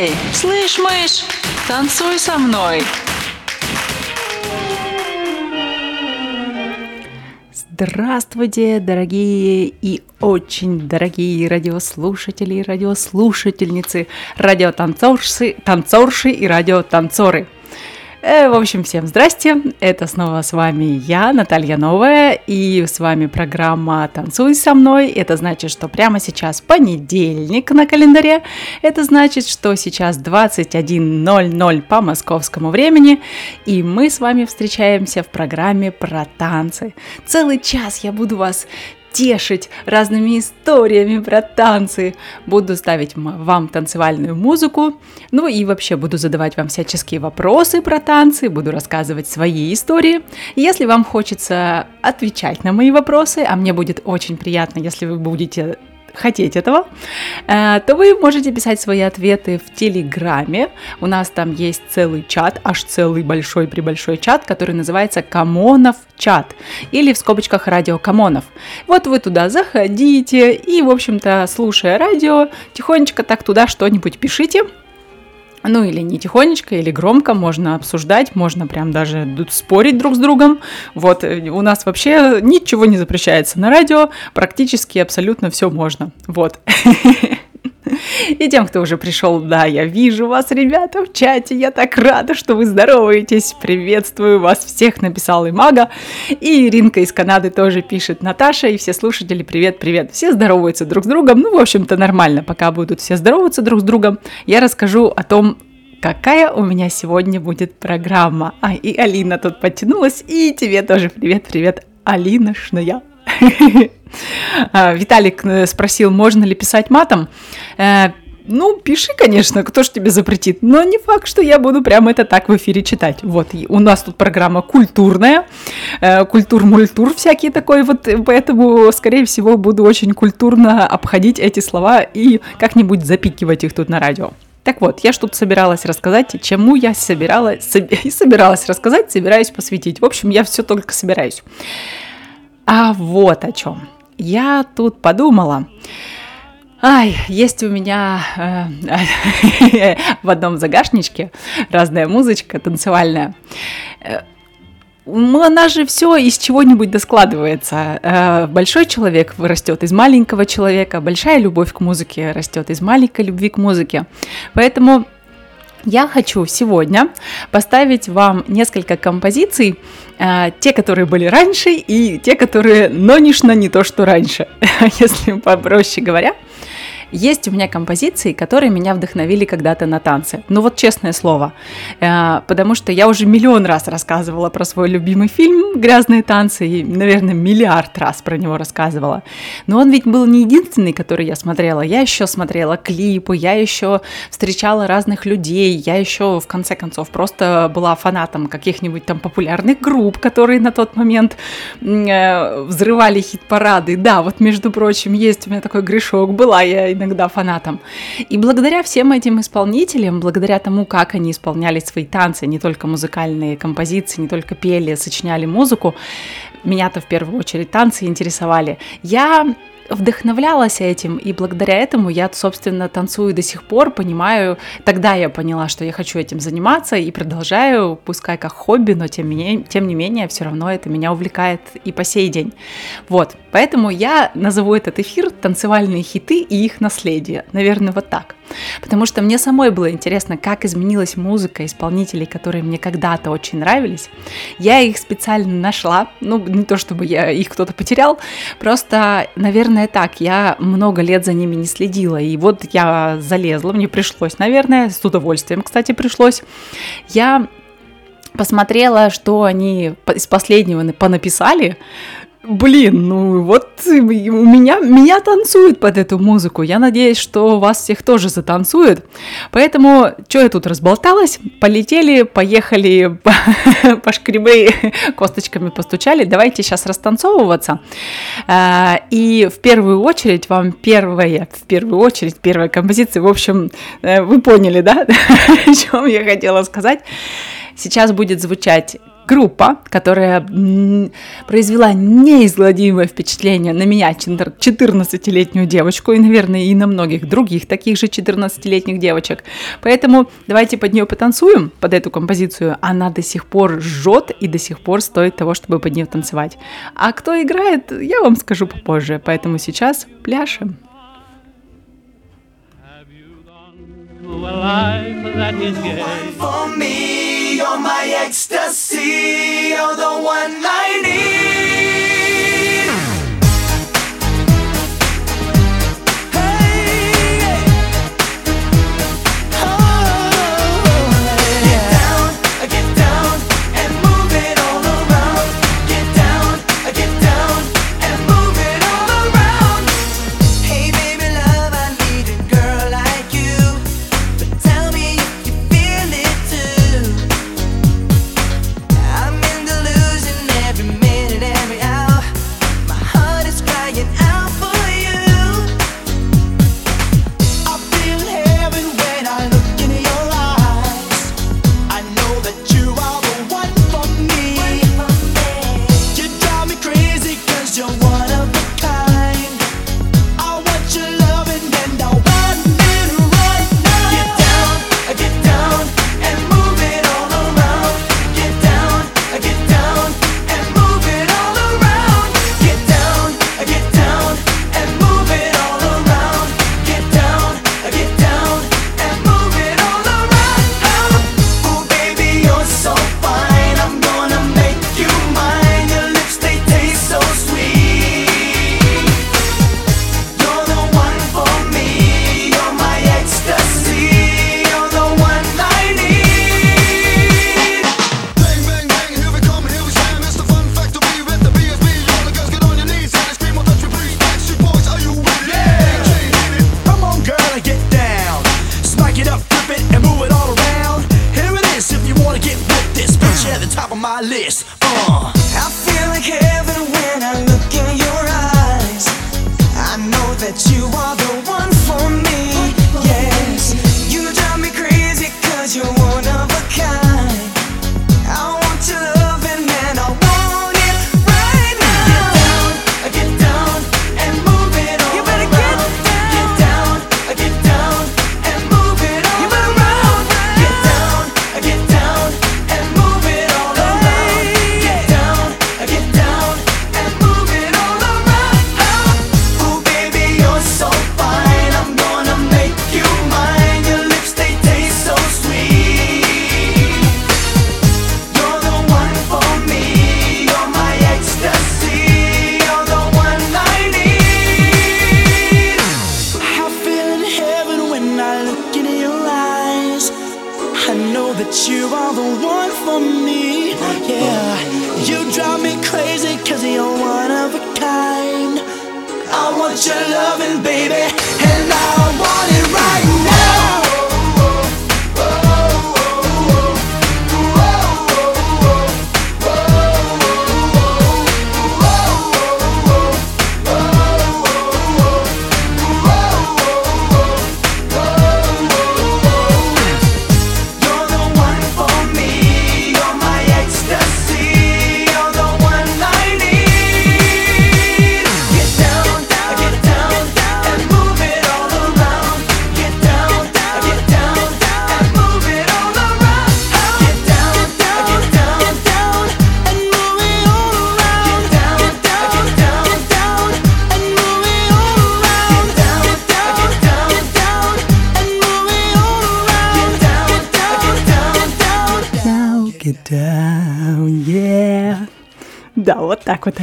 Эй, слышь, мышь, танцуй со мной. Здравствуйте, дорогие и очень дорогие радиослушатели и радиослушательницы, радиотанцорши, танцорши и радиотанцоры – в общем, всем здрасте, это снова с вами я, Наталья Новая, и с вами программа «Танцуй со мной». Это значит, что прямо сейчас понедельник на календаре, это значит, что сейчас 21.00 по московскому времени, и мы с вами встречаемся в программе про танцы. Целый час я буду вас тешить разными историями про танцы. Буду ставить вам танцевальную музыку, ну и вообще буду задавать вам всяческие вопросы про танцы, буду рассказывать свои истории. Если вам хочется отвечать на мои вопросы, а мне будет очень приятно, если вы будете хотеть этого, э, то вы можете писать свои ответы в Телеграме. У нас там есть целый чат, аж целый большой-пребольшой чат, который называется Камонов чат или в скобочках радио Камонов. Вот вы туда заходите и, в общем-то, слушая радио, тихонечко так туда что-нибудь пишите, ну или не тихонечко, или громко, можно обсуждать, можно прям даже спорить друг с другом. Вот, э, у нас вообще ничего не запрещается на радио, практически абсолютно все можно. Вот. И тем, кто уже пришел, да, я вижу вас, ребята, в чате, я так рада, что вы здороваетесь, приветствую вас всех, написал и Мага, и Иринка из Канады тоже пишет, Наташа, и все слушатели, привет, привет, все здороваются друг с другом, ну, в общем-то, нормально, пока будут все здороваться друг с другом, я расскажу о том, какая у меня сегодня будет программа. А, и Алина тут подтянулась, и тебе тоже привет-привет, Алиношная. А, Виталик э, спросил, можно ли писать матом. Э, ну, пиши, конечно, кто ж тебе запретит, но не факт, что я буду прямо это так в эфире читать. Вот, у нас тут программа культурная, э, культур-мультур всякий такой, вот, поэтому, скорее всего, буду очень культурно обходить эти слова и как-нибудь запикивать их тут на радио. Так вот, я что-то собиралась рассказать, чему я собиралась, и собиралась рассказать, собираюсь посвятить. В общем, я все только собираюсь. А вот о чем. Я тут подумала. Ай, есть у меня э, в одном загашничке разная музычка танцевальная. Э, она же все из чего-нибудь доскладывается. Э, большой человек растет из маленького человека, большая любовь к музыке растет из маленькой любви к музыке. Поэтому я хочу сегодня поставить вам несколько композиций, э, те, которые были раньше, и те, которые нонишно не то, что раньше, если попроще говоря. Есть у меня композиции, которые меня вдохновили когда-то на танцы. Ну вот честное слово. Э, потому что я уже миллион раз рассказывала про свой любимый фильм «Грязные танцы» и, наверное, миллиард раз про него рассказывала. Но он ведь был не единственный, который я смотрела. Я еще смотрела клипы, я еще встречала разных людей, я еще, в конце концов, просто была фанатом каких-нибудь там популярных групп, которые на тот момент э, взрывали хит-парады. Да, вот, между прочим, есть у меня такой грешок, была я иногда фанатом. И благодаря всем этим исполнителям, благодаря тому, как они исполняли свои танцы, не только музыкальные композиции, не только пели, сочиняли музыку, меня-то в первую очередь танцы интересовали. Я вдохновлялась этим, и благодаря этому я, собственно, танцую до сих пор, понимаю, тогда я поняла, что я хочу этим заниматься, и продолжаю, пускай как хобби, но тем, не, тем не менее, все равно это меня увлекает и по сей день. Вот, поэтому я назову этот эфир «Танцевальные хиты и их наследие». Наверное, вот так. Потому что мне самой было интересно, как изменилась музыка исполнителей, которые мне когда-то очень нравились. Я их специально нашла, ну, не то чтобы я их кто-то потерял, просто, наверное, так, я много лет за ними не следила, и вот я залезла, мне пришлось, наверное, с удовольствием, кстати, пришлось. Я посмотрела, что они из последнего понаписали, Блин, ну вот у меня, меня танцуют под эту музыку. Я надеюсь, что вас всех тоже затанцуют. Поэтому, что я тут разболталась? Полетели, поехали, по шкребы косточками постучали. Давайте сейчас растанцовываться. А, и в первую очередь вам первая, в первую очередь, первая композиция, в общем, э, вы поняли, да, о чем я хотела сказать. Сейчас будет звучать группа, которая произвела неизгладимое впечатление на меня, 14-летнюю девочку, и, наверное, и на многих других таких же 14-летних девочек. Поэтому давайте под нее потанцуем, под эту композицию. Она до сих пор жжет и до сих пор стоит того, чтобы под нее танцевать. А кто играет, я вам скажу попозже. Поэтому сейчас пляшем. Have you gone to a life that is gay? you're my ecstasy, you're the one I need.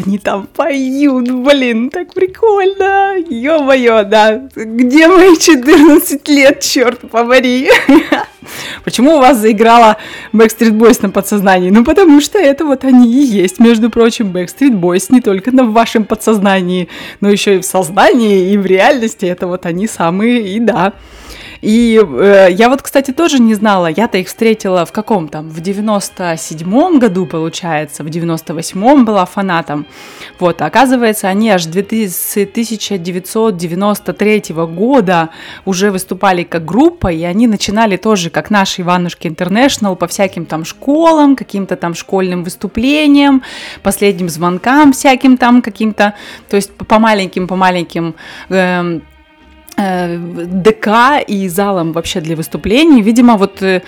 они там поют, блин, так прикольно, ё-моё, да, где мои 14 лет, черт побори. Почему у вас заиграла Backstreet Boys на подсознании? Ну, потому что это вот они и есть, между прочим, Backstreet Boys не только на вашем подсознании, но еще и в сознании, и в реальности, это вот они самые, и да. И э, я вот, кстати, тоже не знала, я-то их встретила в каком там, в 97-м году, получается, в 98-м была фанатом. Вот, а оказывается, они аж 1993 года уже выступали как группа, и они начинали тоже, как наши Иванушки Интернешнл, по всяким там школам, каким-то там школьным выступлениям, последним звонкам всяким там каким-то, то есть по маленьким, по маленьким э, ДК и залом вообще для выступлений. Видимо, вот э,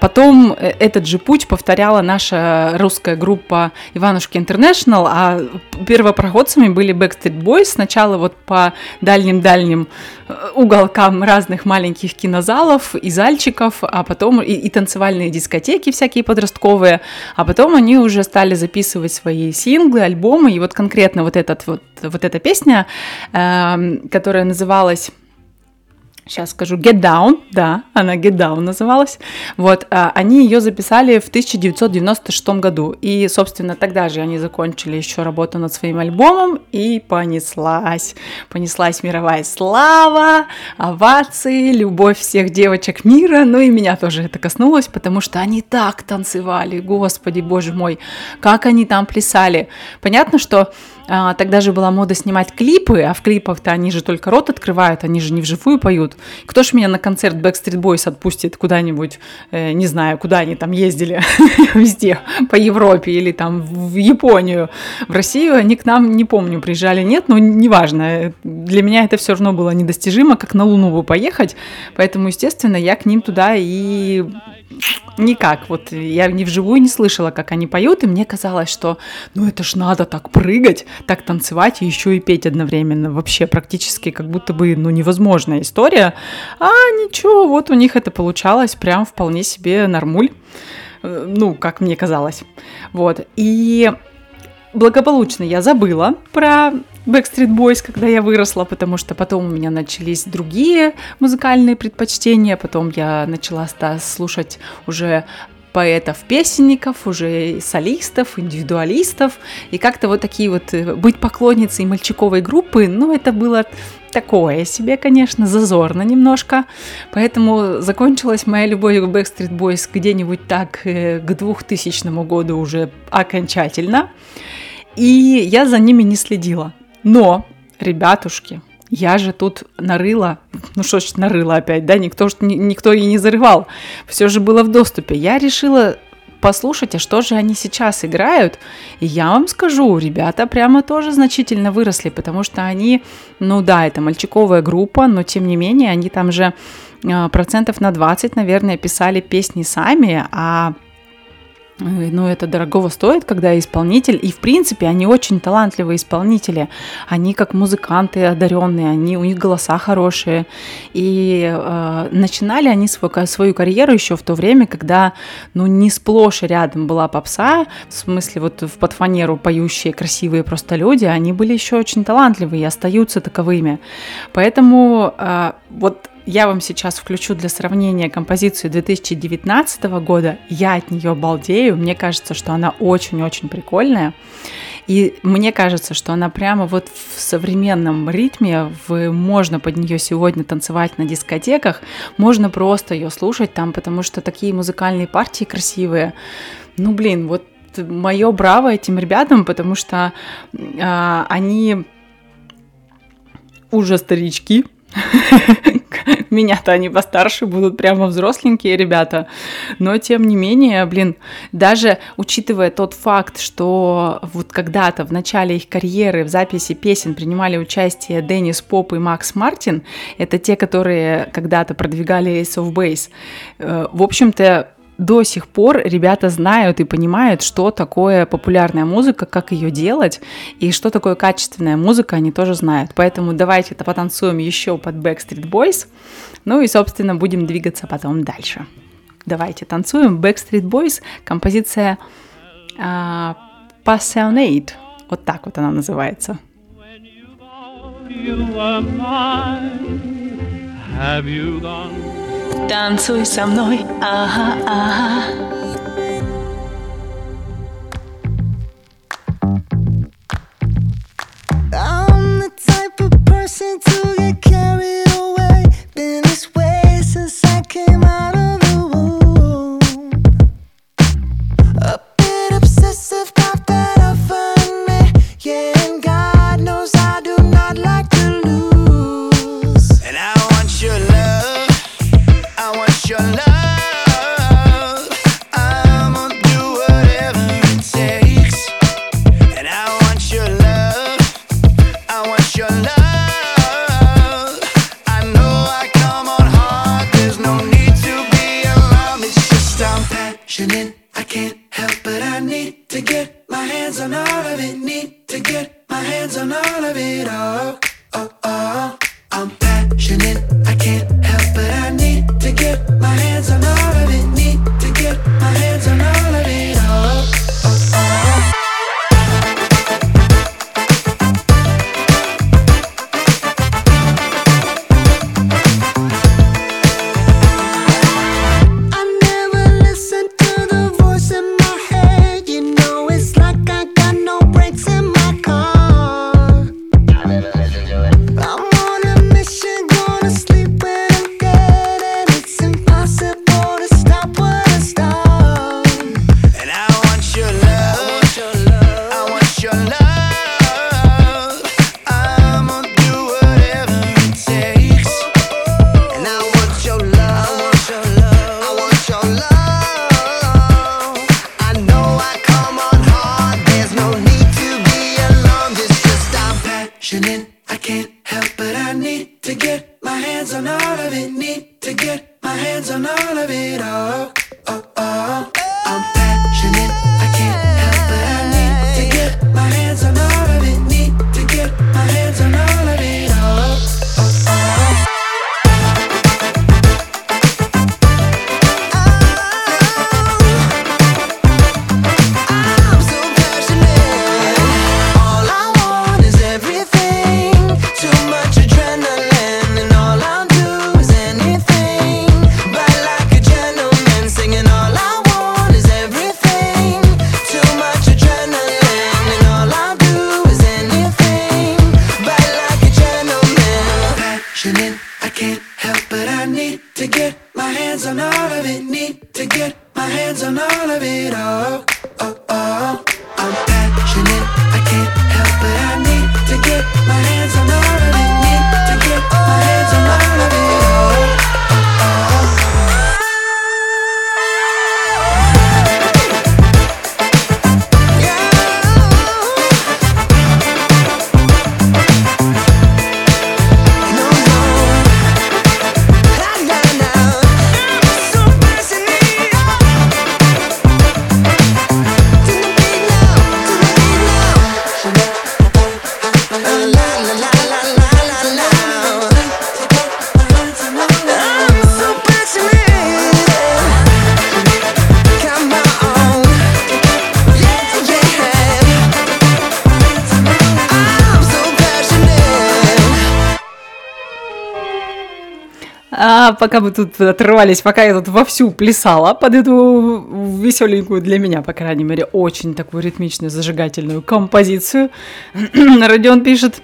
потом этот же путь повторяла наша русская группа Иванушки International, а первопроходцами были Backstreet Boys. Сначала вот по дальним-дальним э, уголкам разных маленьких кинозалов и зальчиков, а потом и, и танцевальные дискотеки всякие подростковые, а потом они уже стали записывать свои синглы, альбомы, и вот конкретно вот, этот, вот, вот эта песня, э, которая называлась сейчас скажу, Get Down, да, она Get Down называлась, вот, а, они ее записали в 1996 году, и, собственно, тогда же они закончили еще работу над своим альбомом, и понеслась, понеслась мировая слава, овации, любовь всех девочек мира, ну и меня тоже это коснулось, потому что они так танцевали, господи, боже мой, как они там плясали. Понятно, что а, тогда же была мода снимать клипы, а в клипах-то они же только рот открывают, они же не вживую поют. Кто ж меня на концерт Backstreet Boys отпустит куда-нибудь, э, не знаю, куда они там ездили, везде, по Европе или там в Японию, в Россию, они к нам, не помню, приезжали, нет, но неважно, для меня это все равно было недостижимо, как на Луну бы поехать, поэтому, естественно, я к ним туда и никак. Вот я не вживую не слышала, как они поют, и мне казалось, что ну это ж надо так прыгать, так танцевать и еще и петь одновременно. Вообще практически как будто бы ну невозможная история. А ничего, вот у них это получалось прям вполне себе нормуль. Э, ну, как мне казалось. Вот. И благополучно я забыла про Backstreet Boys, когда я выросла, потому что потом у меня начались другие музыкальные предпочтения, потом я начала слушать уже поэтов-песенников, уже солистов, индивидуалистов, и как-то вот такие вот э, быть поклонницей мальчиковой группы, ну, это было такое себе, конечно, зазорно немножко, поэтому закончилась моя любовь к Backstreet Boys где-нибудь так э, к 2000 году уже окончательно, и я за ними не следила. Но, ребятушки, я же тут нарыла, ну что ж нарыла опять, да, никто, никто и не зарывал, все же было в доступе. Я решила послушать, а что же они сейчас играют. И я вам скажу, ребята прямо тоже значительно выросли, потому что они, ну да, это мальчиковая группа, но тем не менее они там же а, процентов на 20, наверное, писали песни сами, а ну, это дорогого стоит, когда исполнитель, и в принципе они очень талантливые исполнители, они как музыканты одаренные, они у них голоса хорошие, и э, начинали они свою, свою карьеру еще в то время, когда, ну, не сплошь рядом была попса, в смысле вот в подфанеру поющие красивые просто люди, они были еще очень талантливые и остаются таковыми, поэтому э, вот я вам сейчас включу для сравнения композицию 2019 года. Я от нее балдею. Мне кажется, что она очень-очень прикольная. И мне кажется, что она прямо вот в современном ритме, в, можно под нее сегодня танцевать на дискотеках, можно просто ее слушать там, потому что такие музыкальные партии красивые. Ну, блин, вот мое браво этим ребятам, потому что э, они уже старички, Меня-то они постарше будут, прямо взросленькие ребята. Но, тем не менее, блин, даже учитывая тот факт, что вот когда-то в начале их карьеры в записи песен принимали участие Деннис Поп и Макс Мартин, это те, которые когда-то продвигали Ace of Base, э, в общем-то, до сих пор ребята знают и понимают, что такое популярная музыка, как ее делать, и что такое качественная музыка, они тоже знают. Поэтому давайте это потанцуем еще под Backstreet Boys, ну и, собственно, будем двигаться потом дальше. Давайте танцуем Backstreet Boys, композиция uh, Passionate, вот так вот она называется. Have you gone Танцуй со мной, ага, ага. Пока мы тут отрывались, пока я тут вовсю плясала под эту веселенькую для меня, по крайней мере, очень такую ритмичную, зажигательную композицию, Родион пишет,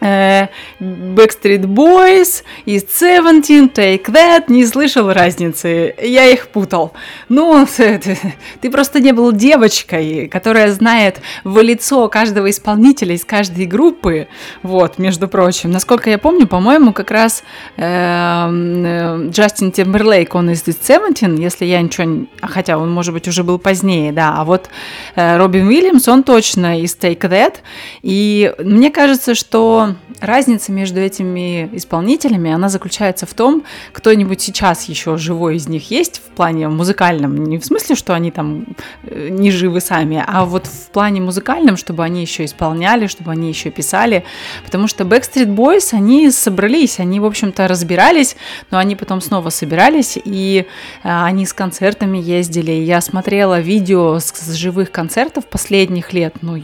Backstreet Boys и Seventeen, Take That, не слышал разницы, я их путал. Ну, ты, ты просто не был девочкой, которая знает в лицо каждого исполнителя из каждой группы, вот, между прочим. Насколько я помню, по-моему, как раз эм, э, Джастин Тимберлейк, он из Seventeen, если я ничего... а Хотя он, может быть, уже был позднее, да. А вот э, Робин Уильямс, он точно из Take That. И мне кажется, что разница между этими исполнителями, она заключается в том, кто-нибудь сейчас еще живой из них есть в плане музыкальном, не в смысле, что они там э, не живы сами, а вот в плане музыкальном, чтобы они еще исполняли, чтобы они еще писали, потому что Backstreet Boys, они собрались, они, в общем-то, разбирались, но они потом снова собирались, и э, они с концертами ездили. Я смотрела видео с, живых концертов последних лет, ну,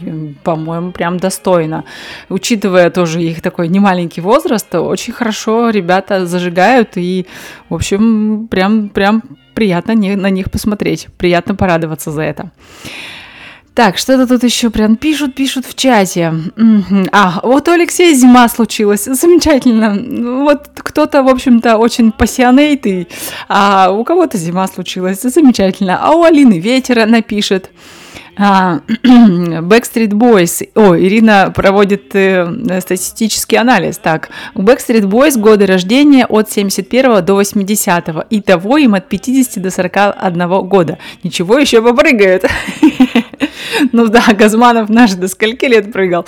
по-моему, прям достойно. Учитывая тоже их такой немаленький возраст, очень хорошо ребята зажигают, и, в общем, прям, прям приятно на них посмотреть, приятно порадоваться за это. Так, что-то тут еще прям пишут, пишут в чате. А, вот у Алексея зима случилась. Замечательно. Вот кто-то, в общем-то, очень пассионейтый, а у кого-то зима случилась. Замечательно. А у Алины ветер напишет. А, Backstreet Boys. О, Ирина проводит э, статистический анализ. Так, у Backstreet Boys годы рождения от 71 до 80. Итого им от 50 до 41 года. Ничего, еще попрыгают. Ну да, Газманов наш до скольки лет прыгал.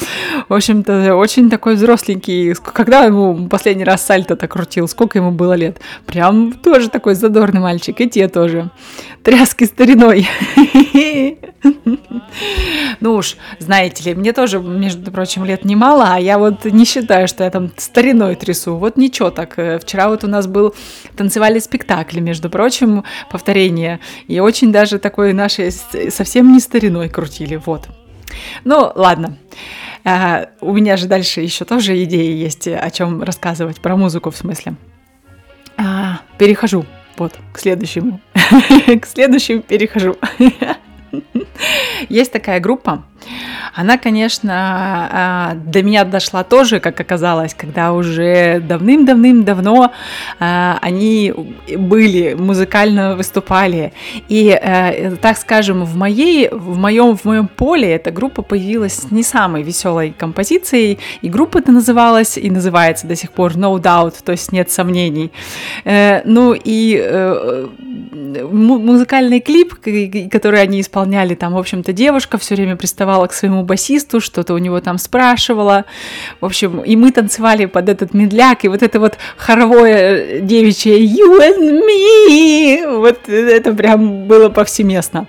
В общем-то, очень такой взросленький. Когда ему последний раз сальто-то крутил? Сколько ему было лет? Прям тоже такой задорный мальчик. И те тоже. Тряски стариной. Ну уж, знаете ли, мне тоже, между прочим, лет немало, а я вот не считаю, что я там стариной трясу. Вот ничего так. Э, Вчера вот у нас был танцевали спектакли, между прочим, повторение. И очень даже такой нашей совсем не стариной крутили. Вот. Ну, ладно. А, У меня же дальше еще тоже идеи есть, о чем рассказывать, про музыку в смысле. А, Перехожу вот к следующему. К следующему перехожу. Есть такая группа. Она, конечно, а, до меня дошла тоже, как оказалось, когда уже давным-давным-давно а, они были, музыкально выступали. И, э, так скажем, в, моей, в, моем, в моем поле эта группа появилась с не самой веселой композицией. И группа это называлась и называется до сих пор No Doubt, то есть нет сомнений. Э, Ну и э, му- музыкальный клип, который они исполняли, там, в общем-то, девушка все время приставала к своему басисту, что-то у него там спрашивала. В общем, и мы танцевали под этот медляк, и вот это вот хоровое девичье You and me, вот это прям было повсеместно.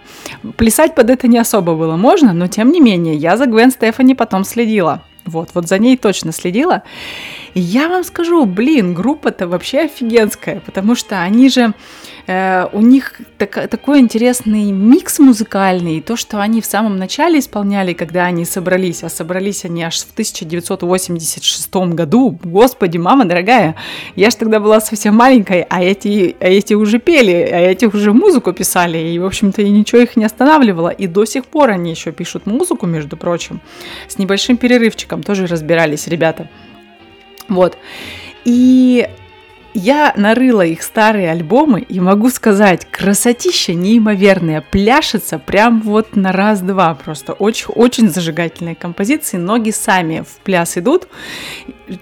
Плясать под это не особо было можно, но тем не менее, я за Гвен Стефани потом следила. Вот, вот за ней точно следила. И я вам скажу, блин, группа-то вообще офигенская, потому что они же, э, у них так- такой интересный микс музыкальный, и то, что они в самом начале исполняли, когда они собрались, а собрались они аж в 1986 году, господи, мама дорогая, я же тогда была совсем маленькой, а эти, а эти уже пели, а эти уже музыку писали, и, в общем-то, и ничего их не останавливало, и до сих пор они еще пишут музыку, между прочим, с небольшим перерывчиком, тоже разбирались ребята. Вот. И я нарыла их старые альбомы и могу сказать, красотища неимоверная, пляшется прям вот на раз-два, просто. Очень, очень зажигательные композиции, ноги сами в пляс идут,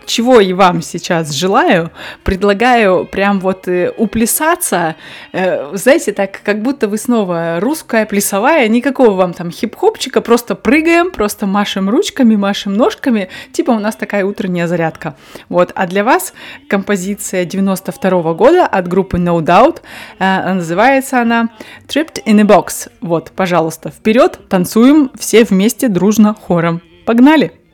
чего и вам сейчас желаю, предлагаю прям вот э, уплясаться, э, знаете, так как будто вы снова русская плясовая, никакого вам там хип-хопчика, просто прыгаем, просто машем ручками, машем ножками, типа у нас такая утренняя зарядка. Вот, а для вас композиция 92 года от группы No Doubt, э, называется она Tripped in a Box. Вот, пожалуйста, вперед, танцуем все вместе дружно хором. Погнали!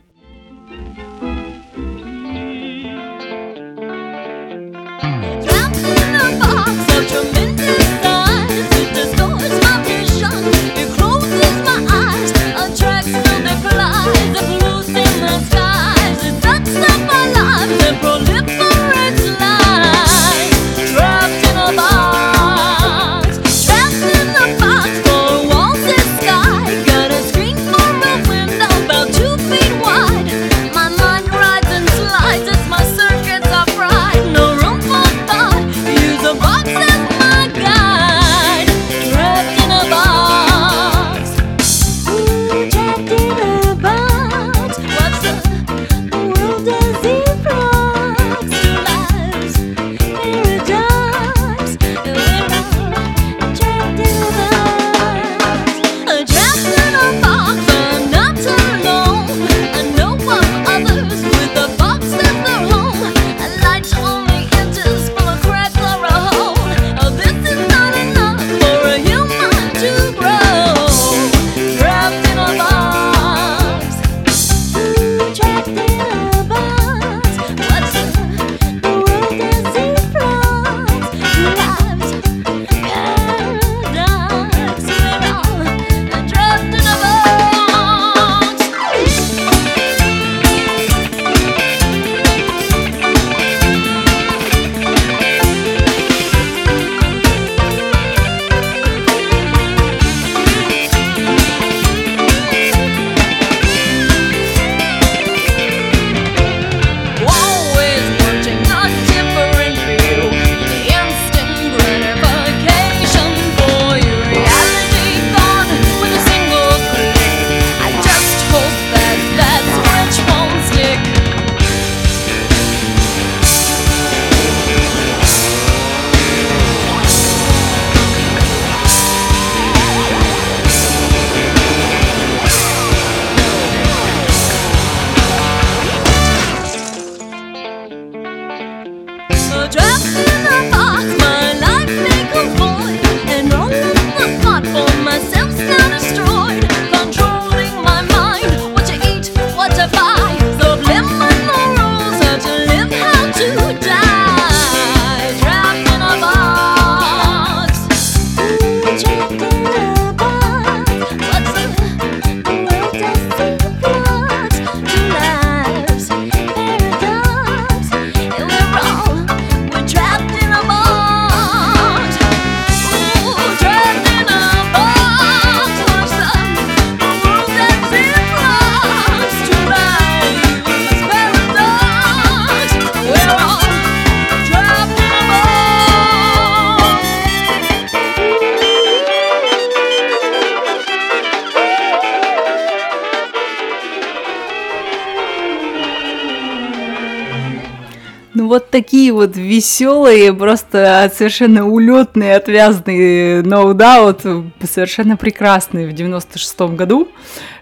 Такие вот веселые, просто совершенно улетные, отвязные No Doubt, совершенно прекрасные в 96-м году.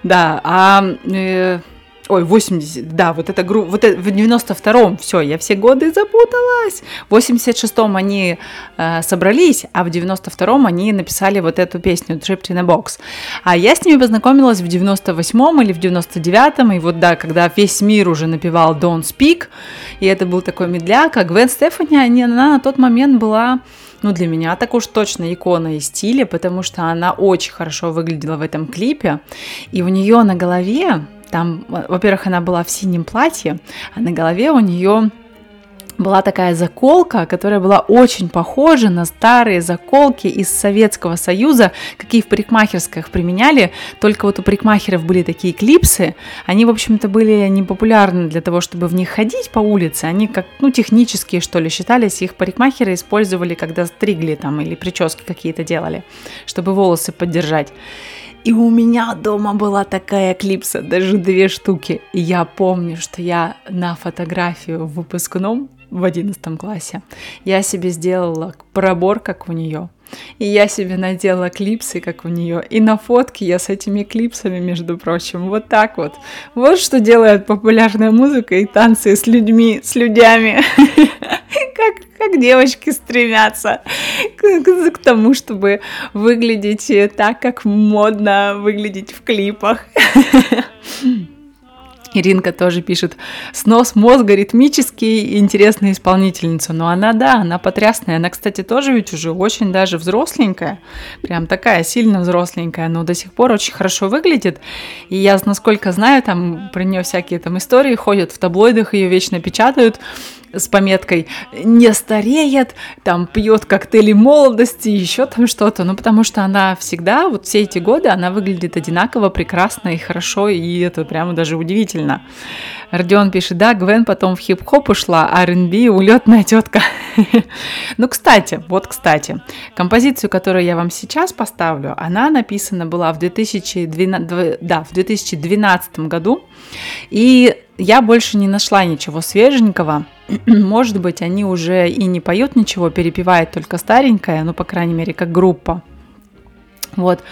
Да, а э, Ой, 80, да, вот эта группа, вот это, в 92-м, все, я все годы запуталась. В 86-м они э, собрались, а в 92-м они написали вот эту песню Tripped in a Box. А я с ними познакомилась в 98-м или в 99-м, и вот да, когда весь мир уже напевал Don't Speak, и это был такой медляк, а Гвен Стефани, они, она на тот момент была ну, для меня так уж точно икона и стиля, потому что она очень хорошо выглядела в этом клипе, и у нее на голове там, во-первых, она была в синем платье, а на голове у нее была такая заколка, которая была очень похожа на старые заколки из Советского Союза, какие в парикмахерских применяли, только вот у парикмахеров были такие клипсы, они, в общем-то, были не популярны для того, чтобы в них ходить по улице, они как, ну, технические, что ли, считались, их парикмахеры использовали, когда стригли там или прически какие-то делали, чтобы волосы поддержать. И у меня дома была такая клипса, даже две штуки. И я помню, что я на фотографию в выпускном в одиннадцатом классе я себе сделала пробор, как у нее. И я себе надела клипсы, как у нее. И на фотке я с этими клипсами, между прочим, вот так вот. Вот что делает популярная музыка и танцы с людьми, с людьми. Как, как девочки стремятся к, к тому, чтобы выглядеть так, как модно выглядеть в клипах. Иринка тоже пишет, снос мозга ритмический, интересная исполнительница. Но она, да, она потрясная. Она, кстати, тоже ведь уже очень даже взросленькая. Прям такая сильно взросленькая, но до сих пор очень хорошо выглядит. И я, насколько знаю, там про нее всякие там истории ходят, в таблоидах ее вечно печатают с пометкой «не стареет», там пьет коктейли молодости, еще там что-то, ну потому что она всегда, вот все эти годы, она выглядит одинаково, прекрасно и хорошо, и это прямо даже удивительно. Родион пишет, да, Гвен потом в хип-хоп ушла, а R&B улетная тетка. ну, кстати, вот, кстати, композицию, которую я вам сейчас поставлю, она написана была в 2012, да, в 2012 году, и я больше не нашла ничего свеженького. Может быть, они уже и не поют ничего, перепевают только старенькое, ну, по крайней мере, как группа. Вот.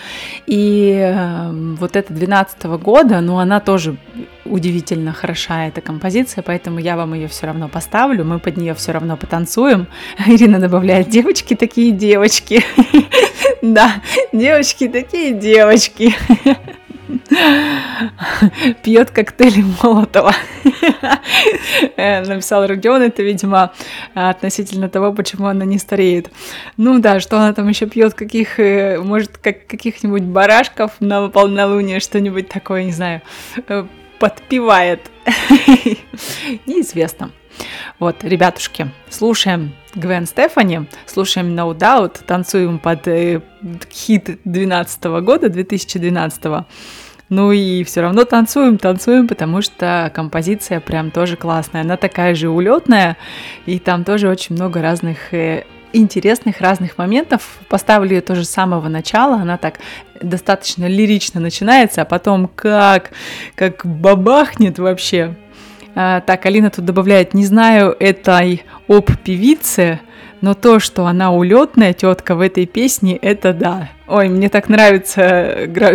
И э, вот это 12 года, ну, она тоже удивительно хороша, эта композиция, поэтому я вам ее все равно поставлю, мы под нее все равно потанцуем. Ирина добавляет, девочки такие девочки. Да, девочки такие девочки. Пьет коктейли Молотова. Э, написал Родион, это, видимо, относительно того, почему она не стареет. Ну да, что она там еще пьет, каких, э, может, как, каких-нибудь барашков на полнолуние, что-нибудь такое, не знаю, э, подпевает. Неизвестно. Вот, ребятушки, слушаем Гвен Стефани, слушаем No Doubt, танцуем под э, хит 2012 года, 2012 ну и все равно танцуем, танцуем, потому что композиция прям тоже классная. Она такая же улетная, и там тоже очень много разных э, интересных разных моментов. Поставлю ее тоже с самого начала. Она так достаточно лирично начинается, а потом как, как бабахнет вообще. А, так, Алина тут добавляет, не знаю этой об певице, но то, что она улетная тетка в этой песне, это да. Ой, мне так нравится гра...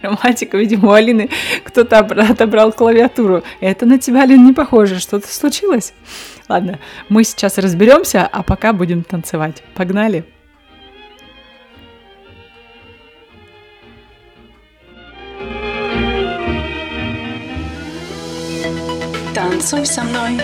грамматика, видимо, у Алины кто-то отобрал клавиатуру. Это на тебя, Алина, не похоже. Что-то случилось? Ладно, мы сейчас разберемся, а пока будем танцевать. Погнали! Танцуй со мной.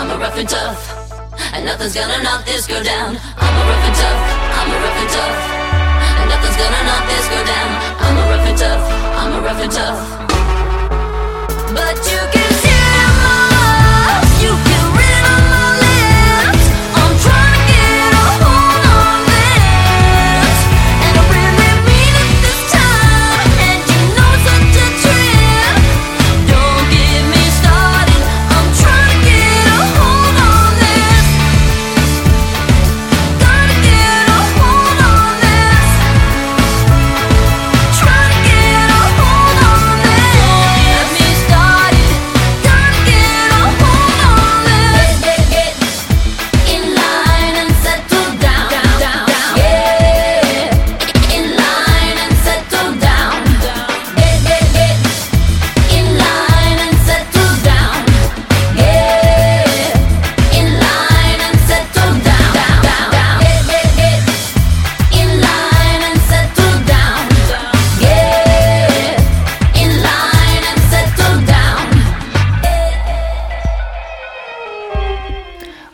I'm a rough and tough. And nothing's gonna knock this girl down. I'm a rough and tough, I'm a rough and tough. And nothing's gonna knock this girl down. I'm a rough and tough, I'm a rough and tough.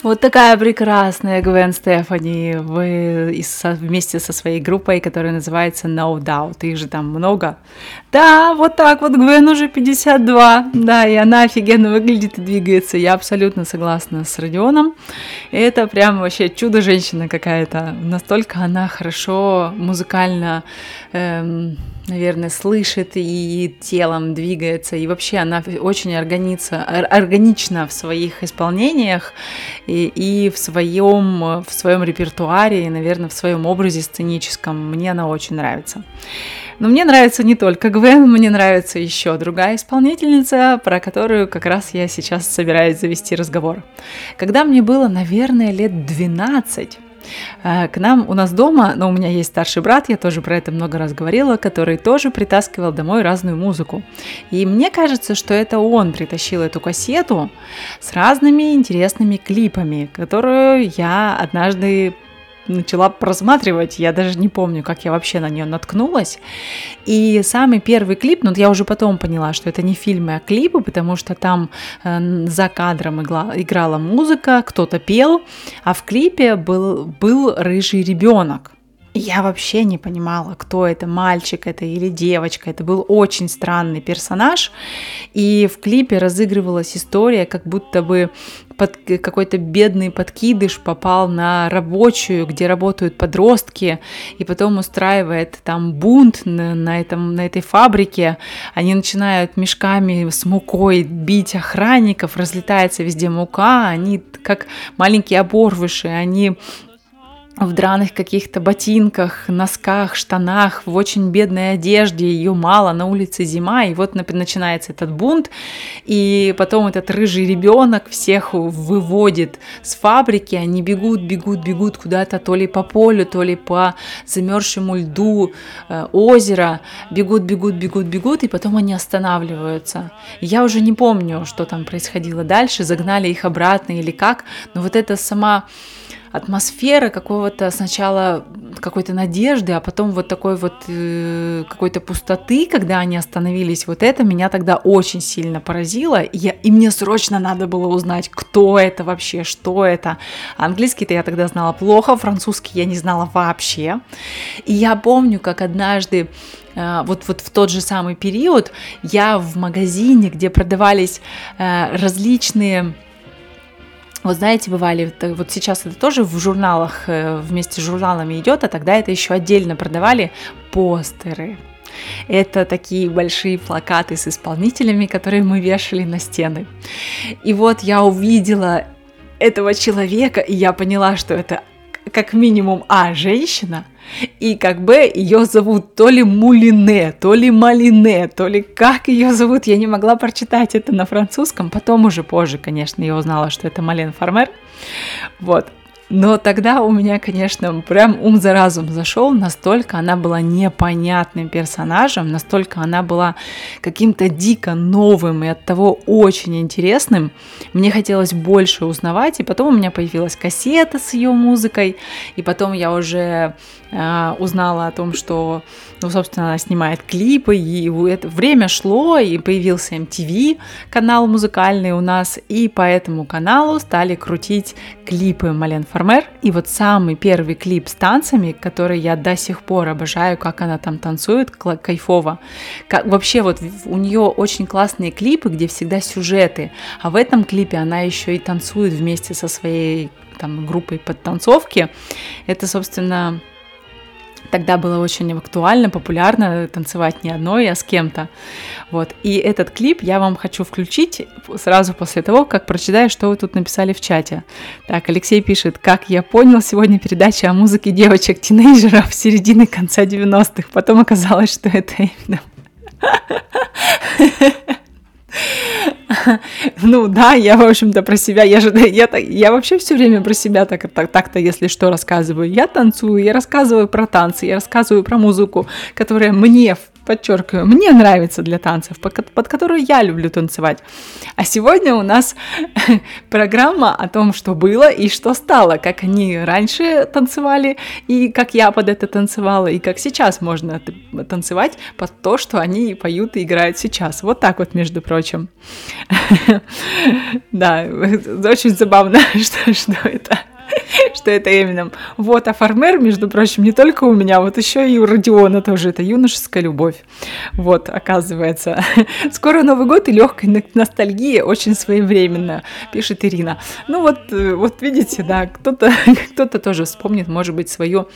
Вот такая прекрасная Гвен Стефани вы со- вместе со своей группой, которая называется No Doubt. Их же там много. Да, вот так вот Гвен уже 52. Да, и она офигенно выглядит и двигается. Я абсолютно согласна с Родионом. Это прям вообще чудо-женщина какая-то. Настолько она хорошо музыкально эм, наверное, слышит и телом двигается, и вообще она очень органица, ор- органична в своих исполнениях и, и в своем в своем репертуаре, и, наверное, в своем образе сценическом. Мне она очень нравится. Но мне нравится не только Гвен, мне нравится еще другая исполнительница, про которую как раз я сейчас собираюсь завести разговор. Когда мне было, наверное, лет 12, э, к нам у нас дома, но у меня есть старший брат, я тоже про это много раз говорила, который тоже притаскивал домой разную музыку. И мне кажется, что это он притащил эту кассету с разными интересными клипами, которую я однажды начала просматривать, я даже не помню, как я вообще на нее наткнулась. И самый первый клип, ну я уже потом поняла, что это не фильмы, а клипы, потому что там э, за кадром игла, играла музыка, кто-то пел, а в клипе был, был рыжий ребенок. Я вообще не понимала, кто это, мальчик это или девочка. Это был очень странный персонаж. И в клипе разыгрывалась история, как будто бы под какой-то бедный подкидыш попал на рабочую, где работают подростки, и потом устраивает там бунт на, на, этом, на этой фабрике. Они начинают мешками с мукой бить охранников, разлетается везде мука, они как маленькие оборвыши, они в драных каких-то ботинках, носках, штанах, в очень бедной одежде, ее мало, на улице зима, и вот начинается этот бунт, и потом этот рыжий ребенок всех выводит с фабрики, они бегут, бегут, бегут куда-то, то ли по полю, то ли по замерзшему льду э, озера, бегут, бегут, бегут, бегут, и потом они останавливаются. Я уже не помню, что там происходило дальше, загнали их обратно или как, но вот это сама атмосфера какого-то сначала какой-то надежды, а потом вот такой вот э, какой-то пустоты, когда они остановились, вот это меня тогда очень сильно поразило, и, я, и мне срочно надо было узнать, кто это вообще, что это. Английский-то я тогда знала плохо, французский я не знала вообще. И я помню, как однажды э, вот, вот в тот же самый период я в магазине, где продавались э, различные вот знаете, бывали, вот сейчас это тоже в журналах, э, вместе с журналами идет, а тогда это еще отдельно продавали постеры. Это такие большие плакаты с исполнителями, которые мы вешали на стены. И вот я увидела этого человека, и я поняла, что это как минимум А, женщина, и как бы ее зовут то ли Мулине, то ли Малине, то ли как ее зовут, я не могла прочитать это на французском, потом уже позже, конечно, я узнала, что это Мален Фармер, вот. Но тогда у меня, конечно, прям ум за разум зашел, настолько она была непонятным персонажем, настолько она была каким-то дико новым и от того очень интересным. Мне хотелось больше узнавать, и потом у меня появилась кассета с ее музыкой, и потом я уже э, узнала о том, что, ну, собственно, она снимает клипы, и это время шло, и появился MTV канал музыкальный у нас, и по этому каналу стали крутить клипы Мален Фармер, и вот самый первый клип с танцами, который я до сих пор обожаю, как она там танцует, кайфово. Как, вообще вот у нее очень классные клипы, где всегда сюжеты, а в этом клипе она еще и танцует вместе со своей там группой подтанцовки. Это, собственно, Тогда было очень актуально, популярно танцевать не одной, а с кем-то. Вот. И этот клип я вам хочу включить сразу после того, как прочитаю, что вы тут написали в чате. Так, Алексей пишет, как я понял, сегодня передача о музыке девочек-тинейджеров середины конца 90-х. Потом оказалось, что это именно Ну да, я, в общем-то, про себя, я же, я, я вообще все время про себя так, так, так-то, если что, рассказываю. Я танцую, я рассказываю про танцы, я рассказываю про музыку, которая мне, подчеркиваю, мне нравится для танцев, под, ко- под которую я люблю танцевать. А сегодня у нас программа о том, что было и что стало, как они раньше танцевали, и как я под это танцевала, и как сейчас можно танцевать под то, что они поют и играют сейчас. Вот так вот, между прочим. Да, очень забавно, что это что это Эмином. Вот, а Фармер, между прочим, не только у меня, вот еще и у Родиона тоже, это юношеская любовь. Вот, оказывается. Скоро Новый год и легкая ностальгия очень своевременно, пишет Ирина. Ну вот, э, вот видите, да, кто-то кто тоже вспомнит, может быть, свое,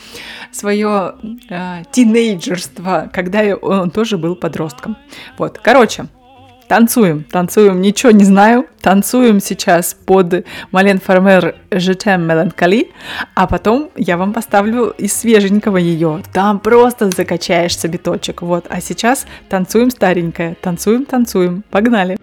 свое э, тинейджерство, когда он тоже был подростком. Вот, короче, Танцуем, танцуем, ничего не знаю. Танцуем сейчас под Мален Фармер «Жетем Меланколи», а потом я вам поставлю из свеженького ее. Там просто закачаешься биточек. Вот, а сейчас танцуем старенькое. Танцуем, танцуем. Погнали.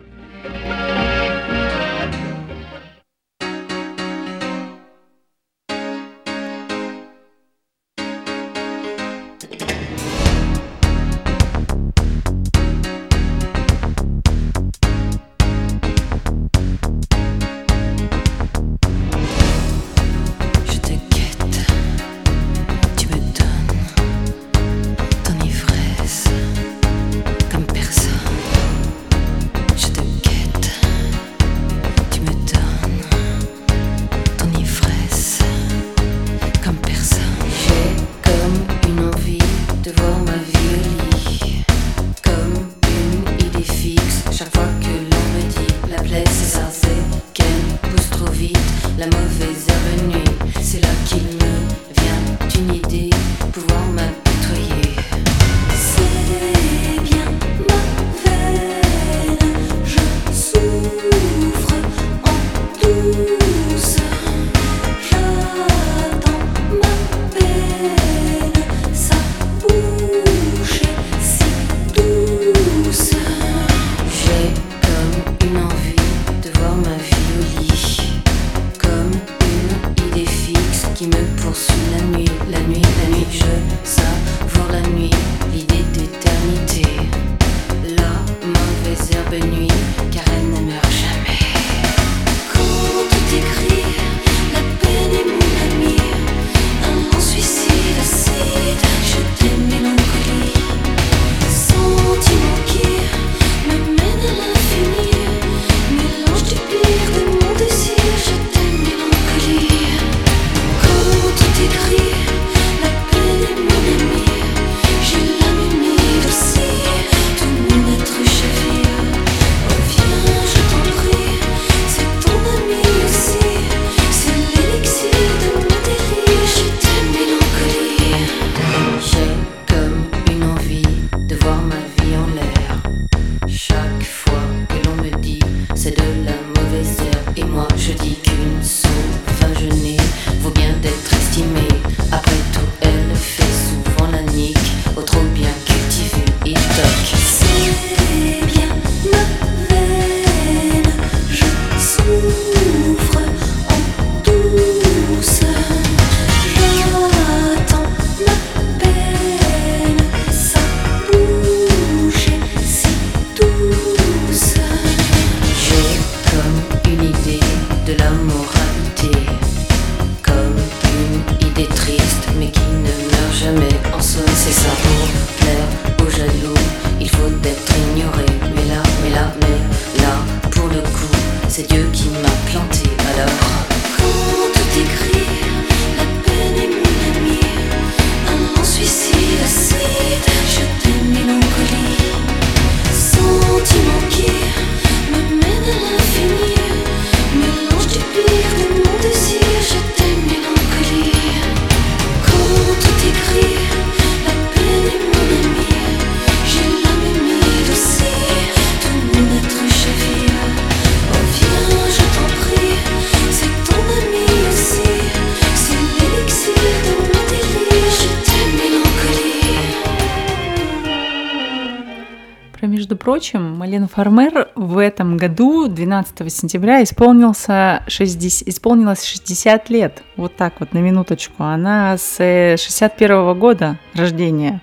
Фармер в этом году, 12 сентября, исполнился 60, исполнилось 60 лет. Вот так вот, на минуточку. Она с 61 года рождения.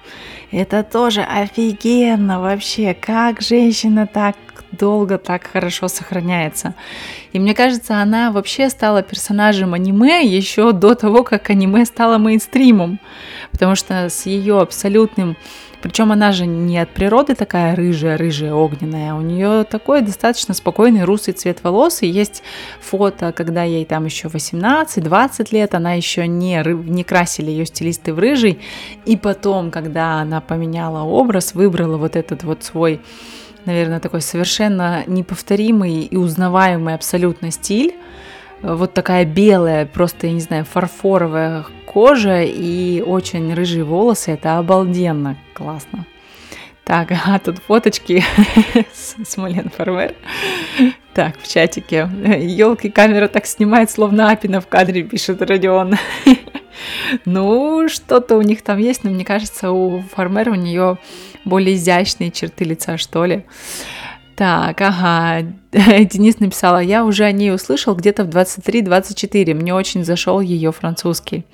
Это тоже офигенно вообще. Как женщина так долго, так хорошо сохраняется. И мне кажется, она вообще стала персонажем аниме еще до того, как аниме стало мейнстримом. Потому что с ее абсолютным причем она же не от природы такая рыжая, рыжая, огненная. У нее такой достаточно спокойный русый цвет волос. И есть фото, когда ей там еще 18-20 лет, она еще не, не красили ее стилисты в рыжий. И потом, когда она поменяла образ, выбрала вот этот вот свой наверное, такой совершенно неповторимый и узнаваемый абсолютно стиль. Вот такая белая, просто, я не знаю, фарфоровая кожа и очень рыжие волосы. Это обалденно классно. Так, а тут фоточки с, Мален Фармер. Так, в чатике. Елки камера так снимает, словно Апина в кадре, пишет Родион. Ну, что-то у них там есть, но мне кажется, у Фармер у нее более изящные черты лица, что ли. Так, ага, Денис написала, я уже о ней услышал где-то в 23-24, мне очень зашел ее французский.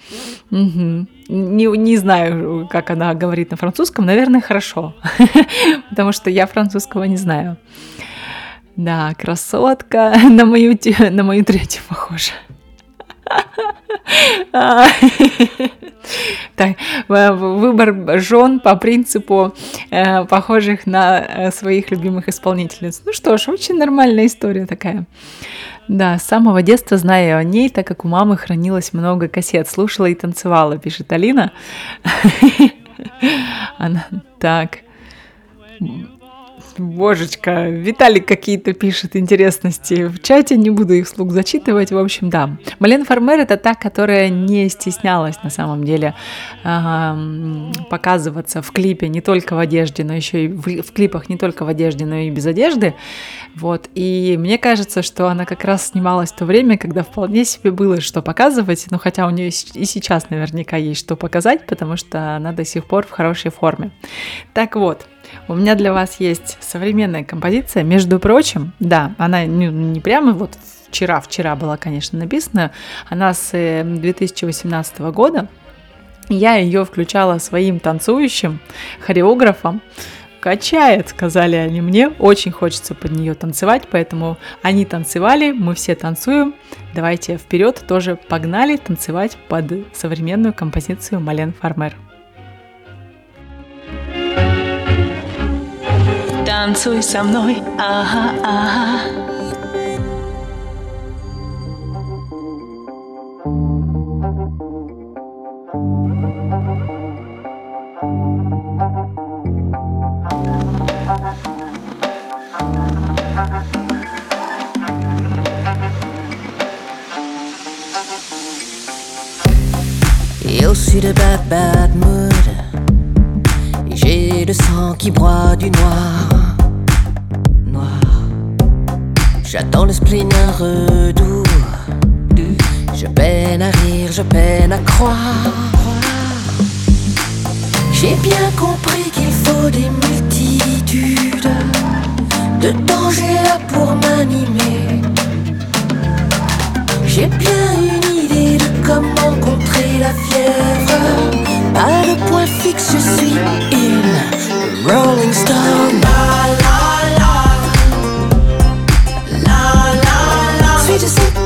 Мгм. Не, не знаю, как она говорит на французском, наверное, хорошо, потому что я французского не знаю. Да, красотка, на мою, на мою третью похожа. Так, выбор жен по принципу э, похожих на э, своих любимых исполнительниц. Ну что ж, очень нормальная история такая. Да, с самого детства знаю о ней, так как у мамы хранилось много кассет, слушала и танцевала, пишет Алина. Она так. Божечка, Виталик какие-то пишет интересности в чате, не буду их слуг зачитывать. В общем, да. Мален Фармер это та, которая не стеснялась на самом деле показываться в клипе не только в одежде, но еще и в, в клипах не только в одежде, но и без одежды. Вот. И мне кажется, что она как раз снималась в то время, когда вполне себе было что показывать, ну хотя у нее и сейчас наверняка есть что показать, потому что она до сих пор в хорошей форме. Так вот, у меня для вас есть современная композиция, между прочим, да, она не, не прямо вот вчера, вчера была, конечно, написана, она с э, 2018 года, я ее включала своим танцующим хореографом, качает, сказали они мне, очень хочется под нее танцевать, поэтому они танцевали, мы все танцуем, давайте вперед тоже погнали танцевать под современную композицию Мален Фармер. Танцуй со мной, ага, ага. Et au sud de bad bad mood J'ai le sang qui broie du noir Noir J'attends le spleen un redoux Je peine à rire, je peine à croire J'ai bien compris qu'il faut des multitudes De dangers pour m'animer j'ai bien une idée de comment contrer la fièvre. Pas de point fixe, je suis une Rolling Stone.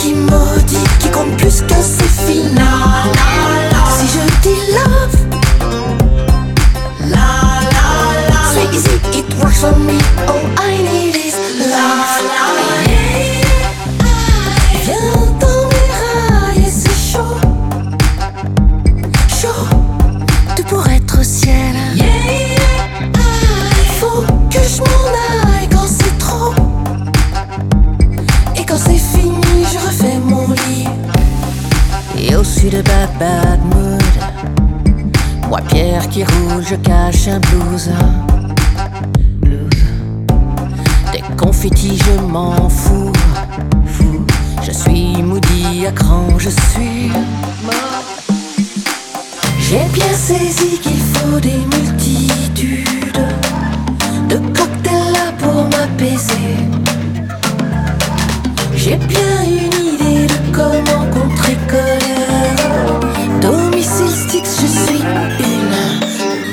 Qui maudit, qui compte plus la la. Si je dis love. La la la. Sweet is it, works for me. All I need is love. De bad bad mood. Moi, pierre qui roule, je cache un blues. Des confettis, je m'en fous. Fou. Je suis moody à cran, je suis mort. J'ai bien saisi qu'il faut des multitudes de cocktails là m'apaiser. J'ai bien une idée de comment contrer colère. Je suis une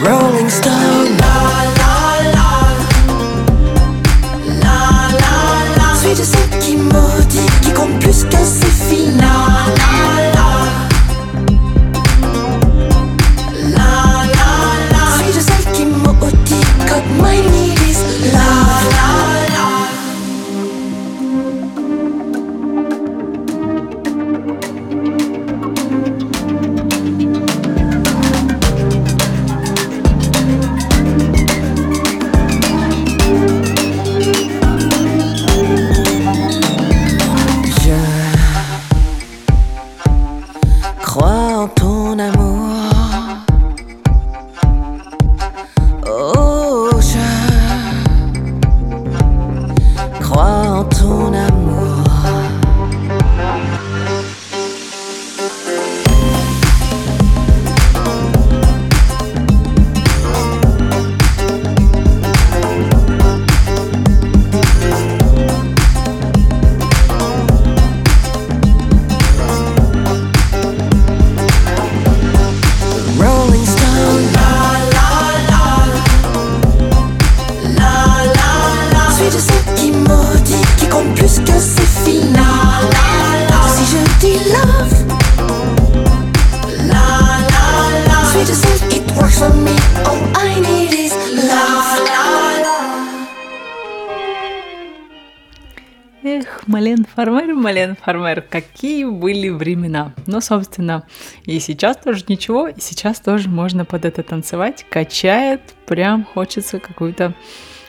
Rolling Stone. La la la. La. Suis de celle qui maudit, qui compte plus que были времена. Ну, собственно, и сейчас тоже ничего, и сейчас тоже можно под это танцевать. Качает, прям хочется какую-то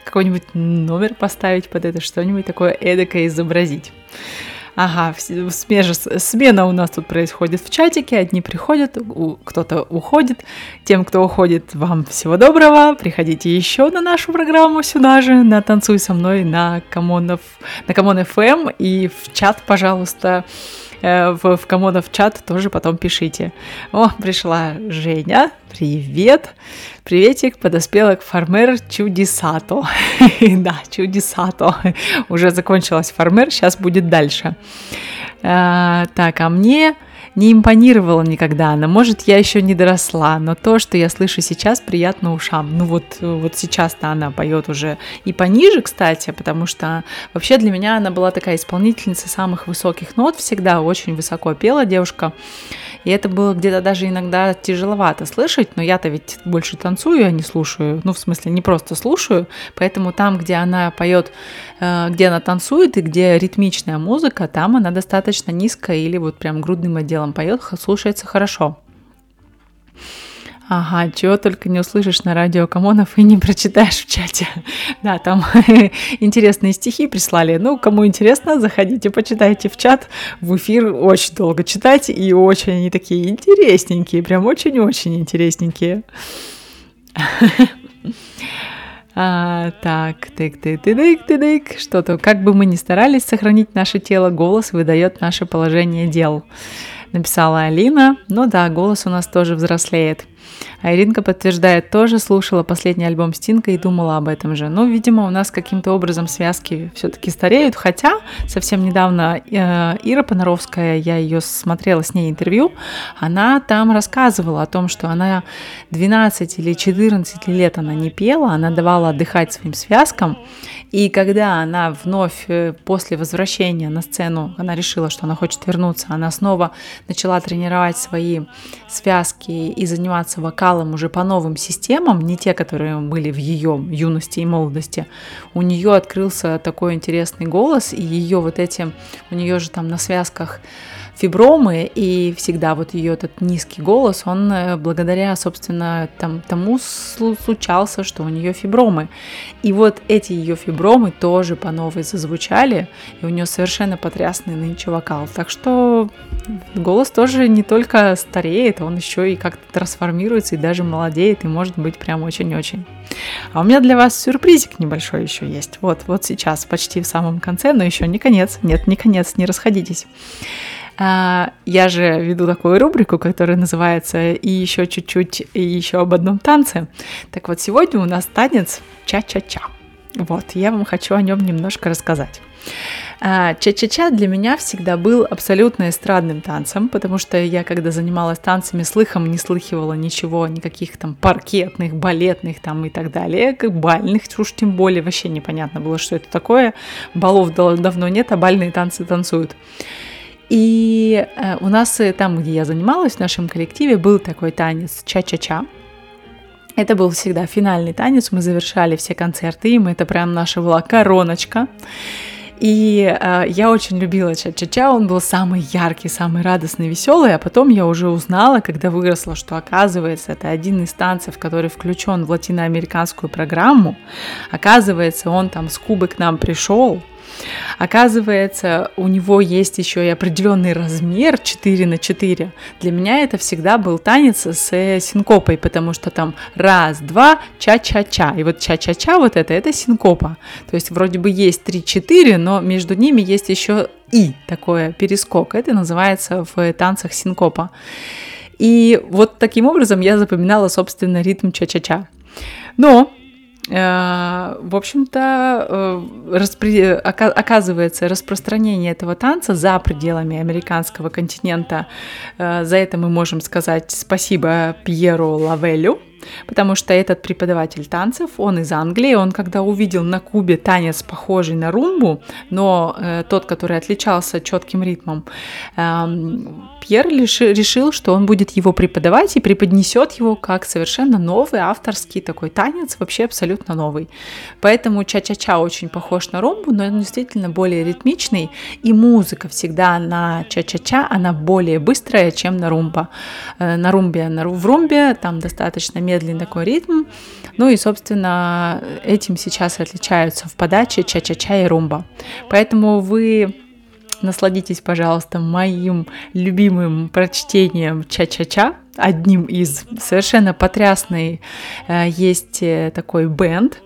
какой-нибудь номер поставить под это, что-нибудь такое эдакое изобразить. Ага, вс- смеж- смена у нас тут происходит в чатике. Одни приходят, кто-то уходит. Тем, кто уходит, вам всего доброго. Приходите еще на нашу программу сюда же, на «Танцуй со мной» на Камонов, на Камон FM и в чат, пожалуйста, в, в Камонов чат тоже потом пишите. О, пришла Женя, привет. Приветик, подоспела к фармер Чудесато. Да, Чудесато. Уже закончилась фармер, сейчас будет дальше. А, Так, а мне не импонировала никогда она. Может, я еще не доросла, но то, что я слышу сейчас, приятно ушам. Ну вот, э, вот сейчас-то она поет уже и пониже, кстати, потому что вообще для меня она была такая исполнительница самых высоких нот, всегда очень высоко пела девушка. И это было где-то даже иногда тяжеловато слышать, но я-то ведь больше танцую, а не слушаю. Ну, в смысле, не просто слушаю. Поэтому там, где она поет, э, где она танцует и где ритмичная музыка, там она достаточно низко или вот прям грудным отделом поет, х- слушается хорошо. Ага, чего только не услышишь на радио Камонов и не прочитаешь в чате. Да, там интересные стихи прислали. Ну, кому интересно, заходите, почитайте в чат. В эфир очень долго читать, и очень они такие интересненькие, прям очень-очень интересненькие. А, так, тык тык тык тык тык Что-то, как бы мы ни старались сохранить наше тело, голос выдает наше положение дел. Написала Алина. Ну да, голос у нас тоже взрослеет. А Иринка подтверждает, тоже слушала последний альбом Стинка и думала об этом же. Ну, видимо, у нас каким-то образом связки все-таки стареют, хотя совсем недавно э, Ира Понаровская, я ее смотрела с ней интервью, она там рассказывала о том, что она 12 или 14 лет она не пела, она давала отдыхать своим связкам, и когда она вновь э, после возвращения на сцену, она решила, что она хочет вернуться, она снова начала тренировать свои связки и заниматься вокалом уже по новым системам, не те, которые были в ее юности и молодости, у нее открылся такой интересный голос, и ее вот эти, у нее же там на связках фибромы, и всегда вот ее этот низкий голос, он э, благодаря, собственно, там, тому слу- случался, что у нее фибромы. И вот эти ее фибромы тоже по новой зазвучали, и у нее совершенно потрясный нынче вокал. Так что голос тоже не только стареет, он еще и как-то трансформируется, и даже молодеет, и может быть прям очень-очень. А у меня для вас сюрпризик небольшой еще есть. Вот, вот сейчас, почти в самом конце, но еще не конец. Нет, не конец, не расходитесь. А, Я же веду такую рубрику, которая называется «И еще чуть-чуть, и еще об одном танце». Так вот, сегодня у нас танец ча-ча-ча. Вот, я вам хочу о нем немножко рассказать. А, Ча-ча-ча для меня всегда был абсолютно эстрадным танцем, потому что я, когда занималась танцами, слыхом не слыхивала ничего, никаких там паркетных, балетных там и так далее, как бальных, уж тем более вообще непонятно было, что это такое. Балов давно нет, а бальные танцы танцуют. И э, у нас э, там, где я занималась, в нашем коллективе, был такой танец ча-ча-ча. Это был всегда финальный танец, мы завершали все концерты им, это прям наша была короночка. И э, я очень любила ча-ча-ча, он был самый яркий, самый радостный, веселый, а потом я уже узнала, когда выросла, что оказывается это один из танцев, который включен в латиноамериканскую программу. Оказывается, он там с Кубы к нам пришел, Оказывается, у него есть еще и определенный размер 4 на 4. Для меня это всегда был танец с э, синкопой, потому что там раз, два, ча-ча-ча. И вот ча-ча-ча вот это, это синкопа. То есть вроде бы есть 3-4, но между ними есть еще и такое перескок. Это называется в танцах синкопа. И вот таким образом я запоминала, собственно, ритм ча-ча-ча. Но в общем-то, э, распри- ока- оказывается, распространение этого танца за пределами американского континента, э, за это мы можем сказать спасибо Пьеру Лавелю, потому что этот преподаватель танцев, он из Англии, он когда увидел на Кубе танец, похожий на румбу, но э, тот, который отличался четким ритмом, эм, Пьер решил, что он будет его преподавать и преподнесет его как совершенно новый авторский такой танец, вообще абсолютно новый. Поэтому ча-ча-ча очень похож на румбу, но он действительно более ритмичный, и музыка всегда на ча-ча-ча, она более быстрая, чем на румба. Э, На румбе, на, в румбе там достаточно медленный такой ритм, ну и, собственно, этим сейчас отличаются в подаче ча-ча-ча и румба. Поэтому вы насладитесь, пожалуйста, моим любимым прочтением ча-ча-ча, одним из совершенно потрясный э, есть э, такой бенд.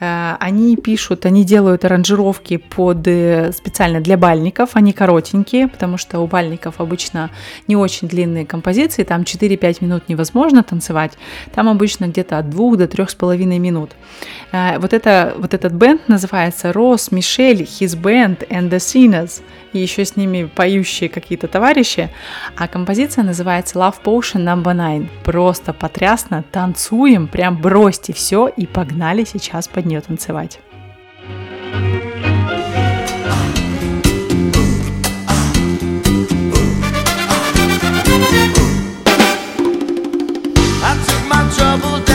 Э, Они пишут, они делают аранжировки под э, специально для бальников, они коротенькие, потому что у бальников обычно не очень длинные композиции, там 4-5 минут невозможно танцевать, там обычно где-то от 2 до 3,5 минут. Э, Вот, это, вот этот бенд называется Рос, Мишель, His Band and the Sinners, и еще с ними поющие какие-то товарищи, а композиция называется Love Potion Number 9. Просто потрясно, танцуем, прям бросьте все и погнали сейчас под нее танцевать. Trouble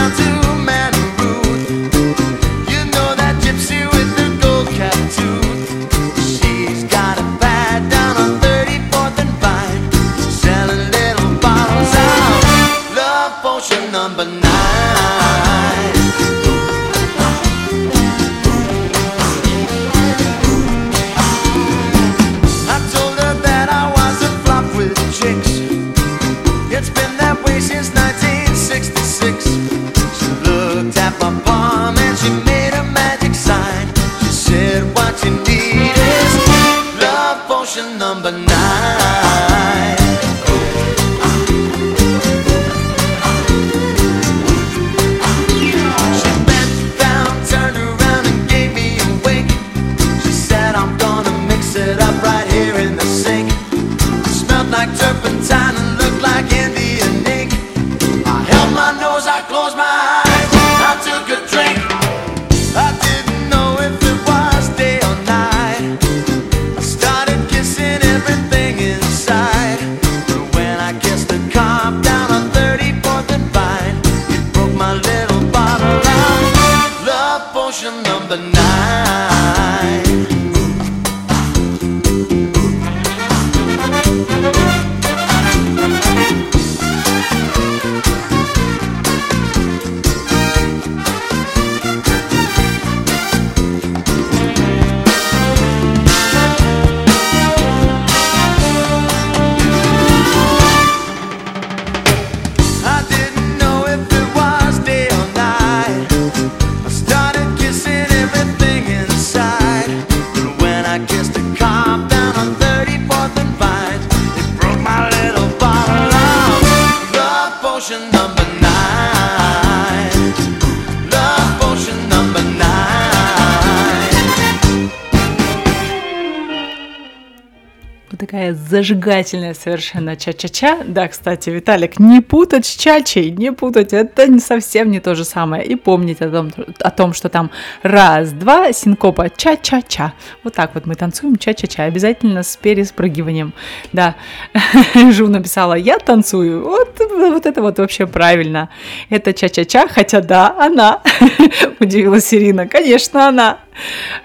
зажигательная совершенно ча-ча-ча. Да, кстати, Виталик, не путать с чачей, не путать, это не совсем не то же самое. И помнить о том, о том что там раз, два, синкопа, ча-ча-ча. Вот так вот мы танцуем ча-ча-ча, обязательно с переспрыгиванием. Да, Жу написала, я танцую. Вот, вот это вот вообще правильно. Это ча-ча-ча, хотя да, она. Удивилась Ирина, конечно, она.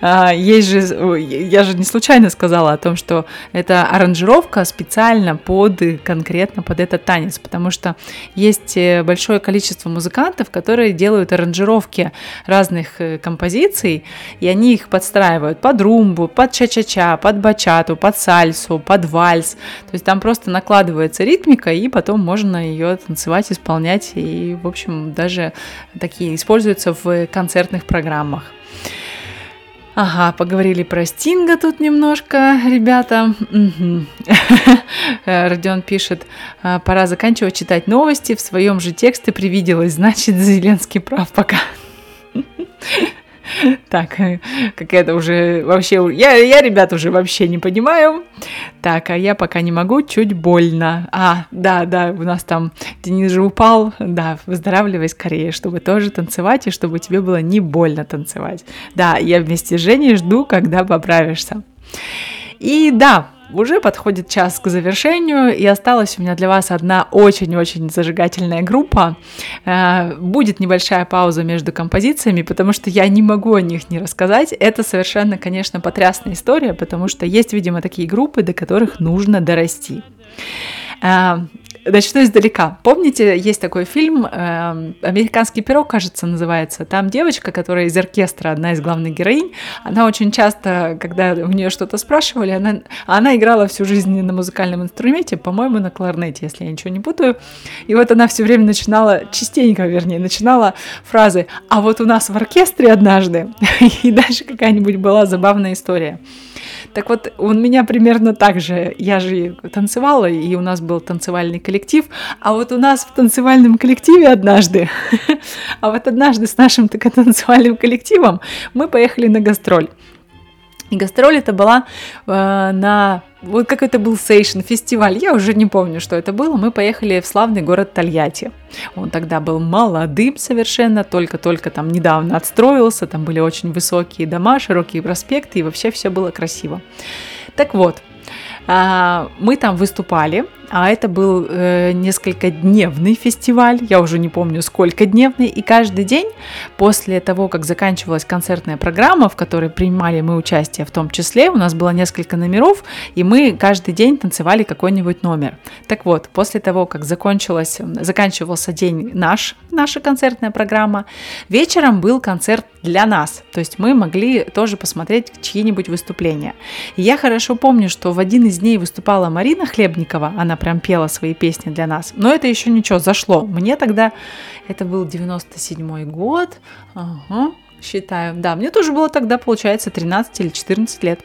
А, Есть же, я же не случайно сказала о том, что это аранжировка специально под конкретно под этот танец, потому что есть э, большое количество музыкантов, которые делают аранжировки разных э, композиций, и они их подстраивают под румбу, под ча-ча-ча, под бачату, под сальсу, под вальс. То есть там просто накладывается ритмика, и потом можно ее танцевать, исполнять, и, в общем, даже такие используются в концертных программах. Ага, поговорили про Стинга тут немножко, ребята. Родион пишет, «А, пора заканчивать читать новости, в своем же тексте привиделось, значит, Зеленский прав пока. Так, какая-то уже вообще... Я, я, ребят, уже вообще не понимаю. Так, а я пока не могу, чуть больно. А, да, да, у нас там Денис же упал. Да, выздоравливай скорее, чтобы тоже танцевать, и чтобы тебе было не больно танцевать. Да, я вместе с Женей жду, когда поправишься. И да, уже подходит час к завершению, и осталась у меня для вас одна очень-очень зажигательная группа. Э, Будет небольшая пауза между композициями, потому что я не могу о них не рассказать. Это совершенно, конечно, потрясная история, потому что есть, видимо, такие группы, до которых нужно дорасти. Начну издалека. Помните, есть такой фильм э, «Американский пирог», кажется, называется. Там девочка, которая из оркестра, одна из главных героинь, она очень часто, когда у нее что-то спрашивали, она, она играла всю жизнь на музыкальном инструменте, по-моему, на кларнете, если я ничего не путаю. И вот она все время начинала, частенько, вернее, начинала фразы «А вот у нас в оркестре однажды», и дальше какая-нибудь была забавная история. Так вот, у меня примерно так же. Я же танцевала, и у нас был танцевальный коллектив. А вот у нас в танцевальном коллективе однажды, а вот однажды с нашим танцевальным коллективом мы поехали на гастроль. И гастроль это была э, на вот как это был сейшн фестиваль, я уже не помню, что это было. Мы поехали в славный город Тольятти. Он тогда был молодым совершенно, только-только там недавно отстроился, там были очень высокие дома, широкие проспекты, и вообще все было красиво. Так вот, а, мы там выступали, а это был э, несколько дневный фестиваль, я уже не помню сколько дневный, и каждый день после того, как заканчивалась концертная программа, в которой принимали мы участие в том числе, у нас было несколько номеров, и мы каждый день танцевали какой-нибудь номер. Так вот, после того, как закончилась, заканчивался день наш, наша концертная программа, вечером был концерт для нас, то есть мы могли тоже посмотреть чьи-нибудь выступления. И я хорошо помню, что в один из дней выступала Марина Хлебникова, она прям пела свои песни для нас. Но это еще ничего, зашло. Мне тогда, это был 97 год, ага, считаю, да, мне тоже было тогда, получается, 13 или 14 лет.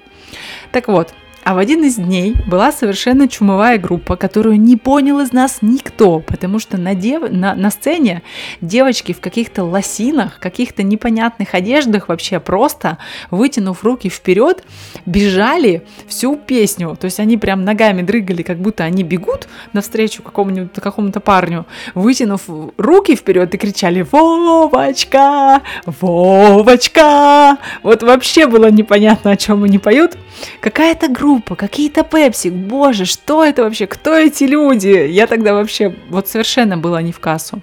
Так вот, а в один из дней была совершенно чумовая группа, которую не понял из нас никто, потому что на, дев... на, на сцене девочки в каких-то лосинах, каких-то непонятных одеждах вообще просто, вытянув руки вперед, бежали всю песню. То есть они прям ногами дрыгали, как будто они бегут навстречу какому-нибудь какому-то парню, вытянув руки вперед и кричали «Вовочка! Вовочка!» Вот вообще было непонятно, о чем они поют. Какая-то группа, какие-то пепси, боже, что это вообще, кто эти люди? Я тогда вообще вот совершенно была не в кассу.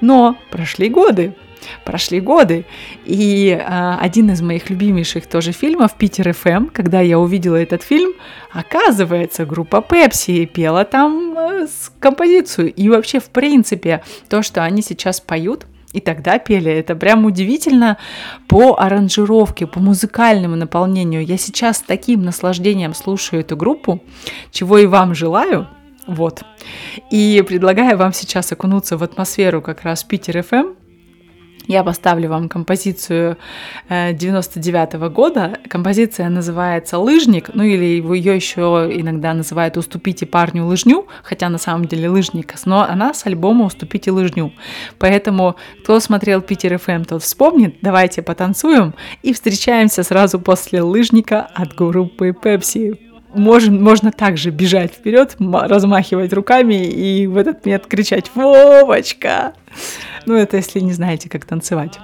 Но прошли годы, прошли годы, и а, один из моих любимейших тоже фильмов Питер ФМ, когда я увидела этот фильм, оказывается, группа Пепси пела там э, композицию. И вообще, в принципе, то, что они сейчас поют, и тогда пели. Это прям удивительно по аранжировке, по музыкальному наполнению. Я сейчас с таким наслаждением слушаю эту группу, чего и вам желаю. Вот. И предлагаю вам сейчас окунуться в атмосферу как раз Питер ФМ. Я поставлю вам композицию э, 99 года. Композиция называется «Лыжник», ну или ее еще иногда называют «Уступите парню лыжню», хотя на самом деле лыжник, но она с альбома «Уступите лыжню». Поэтому, кто смотрел Питер ФМ, тот вспомнит. Давайте потанцуем и встречаемся сразу после «Лыжника» от группы Пепси. можем, можно также бежать вперед, размахивать руками и в этот момент кричать «Вовочка!». Ну, это если не знаете, как танцевать.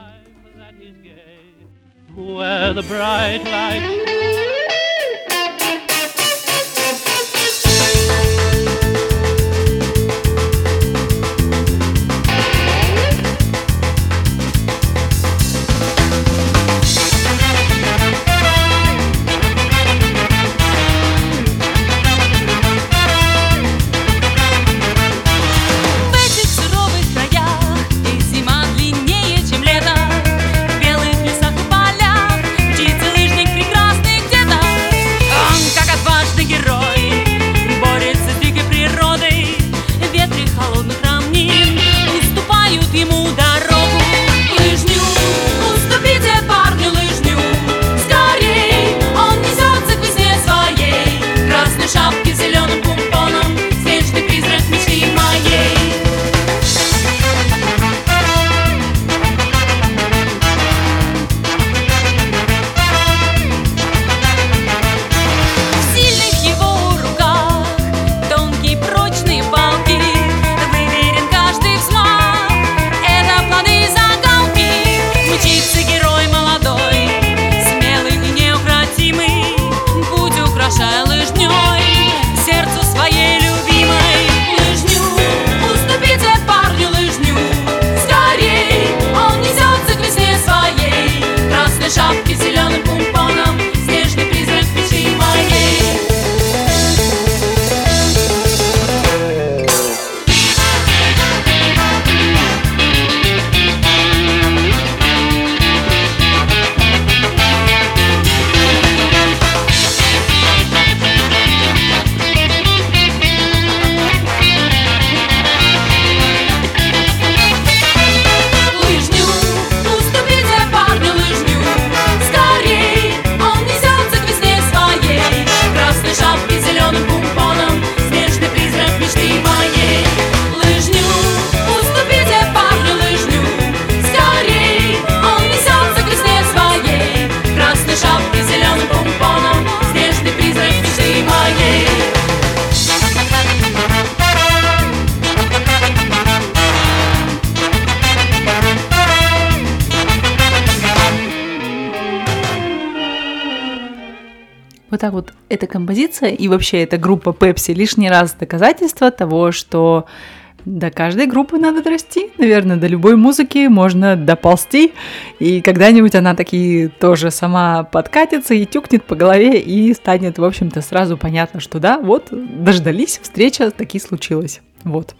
Вот так вот эта композиция и вообще эта группа Пепси лишний раз доказательство того, что до каждой группы надо расти. Наверное, до любой музыки можно доползти. И когда-нибудь она таки тоже сама подкатится и тюкнет по голове, и станет, в общем-то, сразу понятно, что да, вот, дождались, встреча таки случилась. Вот.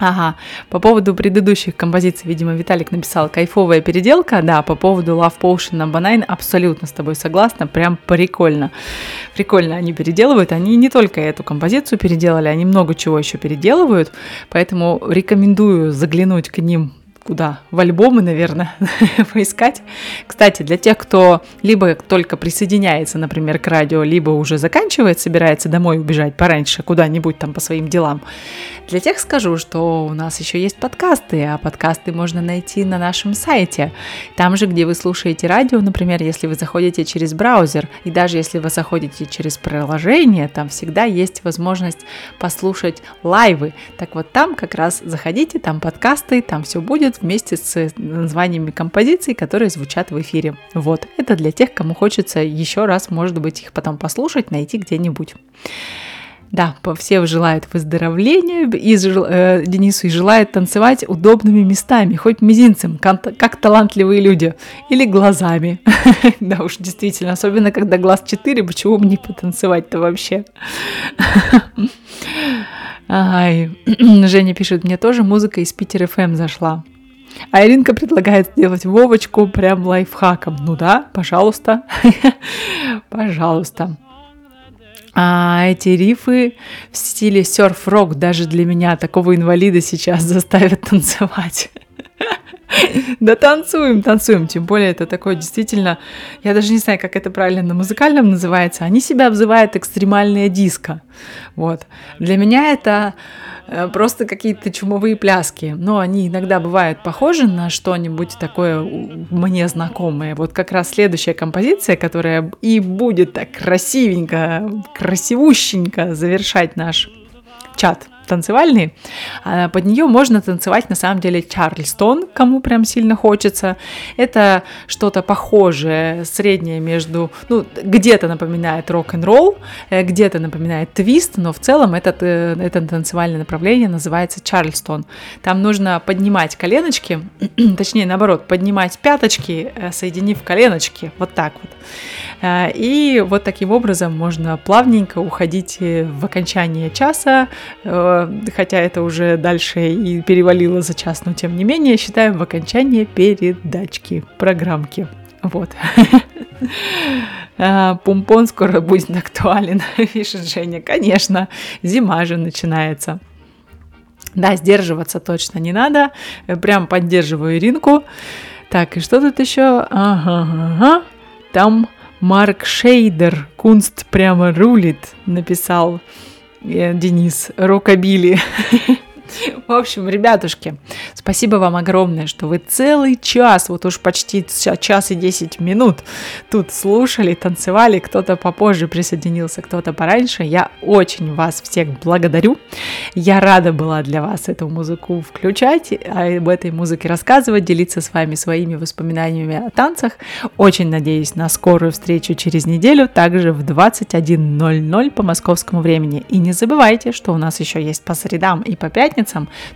Ага, по поводу предыдущих композиций, видимо, Виталик написал «Кайфовая переделка». Да, по поводу Love Potion на Banane абсолютно с тобой согласна, прям прикольно. Прикольно они переделывают, они не только эту композицию переделали, они много чего еще переделывают, поэтому рекомендую заглянуть к ним куда? В альбомы, наверное, поискать. Кстати, для тех, кто либо только присоединяется, например, к радио, либо уже заканчивает, собирается домой убежать пораньше куда-нибудь там по своим делам, для тех скажу, что у нас еще есть подкасты, а подкасты можно найти на нашем сайте. Там же, где вы слушаете радио, например, если вы заходите через браузер, и даже если вы заходите через приложение, там всегда есть возможность послушать лайвы. Так вот там как раз заходите, там подкасты, там все будет вместе с названиями композиций, которые звучат в эфире. Вот, это для тех, кому хочется еще раз, может быть, их потом послушать, найти где-нибудь. Да, все желают выздоровления, и э, Денису и желают танцевать удобными местами, хоть мизинцем, как талантливые люди, или глазами. Да уж, действительно, особенно когда глаз 4, почему бы не потанцевать-то вообще? Ай, Женя пишет, мне тоже музыка из Питер ФМ зашла. А Иринка предлагает сделать Вовочку прям лайфхаком. Ну да, пожалуйста. Пожалуйста. А эти рифы в стиле серф-рок даже для меня, такого инвалида, сейчас заставят танцевать. Да танцуем, танцуем. Тем более это такое действительно, я даже не знаю, как это правильно на музыкальном называется. Они себя обзывают экстремальное диско. Вот. Для меня это э, просто какие-то чумовые пляски. Но они иногда бывают похожи на что-нибудь такое мне знакомое. Вот как раз следующая композиция, которая и будет так красивенько, красивущенько завершать наш чат танцевальный, а под нее можно танцевать на самом деле Чарльстон, кому прям сильно хочется. Это что-то похожее, среднее между, ну, где-то напоминает рок-н-ролл, э, где-то напоминает твист, но в целом этот, э, это танцевальное направление называется Чарльстон. Там нужно поднимать коленочки, точнее наоборот, поднимать пяточки, э, соединив коленочки, вот так вот. И вот таким образом можно плавненько уходить в окончание часа, хотя это уже дальше и перевалило за час, но тем не менее считаем в окончание передачки, программки. Вот. А, Пумпон скоро будет актуален, пишет Женя. Конечно, зима же начинается. Да, сдерживаться точно не надо. Э, Прям поддерживаю Иринку. Так, и что тут еще? Ага, ага. Там Марк Шейдер, Кунст прямо рулит, написал э, Денис Рокобили. В общем, ребятушки, спасибо вам огромное, что вы целый час, вот уж почти час и 10 минут тут слушали, танцевали, кто-то попозже присоединился, кто-то пораньше. Я очень вас всех благодарю. Я рада была для вас эту музыку включать, а об этой музыке рассказывать, делиться с вами своими воспоминаниями о танцах. Очень надеюсь на скорую встречу через неделю, также в 21.00 по московскому времени. И не забывайте, что у нас еще есть по средам и по пятницам,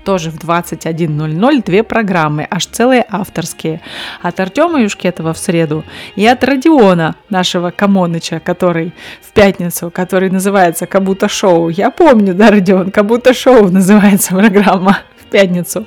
тоже в 21.00 две программы, аж целые авторские. От Артема Юшкетова в среду и от Родиона, нашего Камоныча, который в пятницу, который называется «Как будто шоу». Я помню, да, Родион, «Как будто шоу» называется программа пятницу.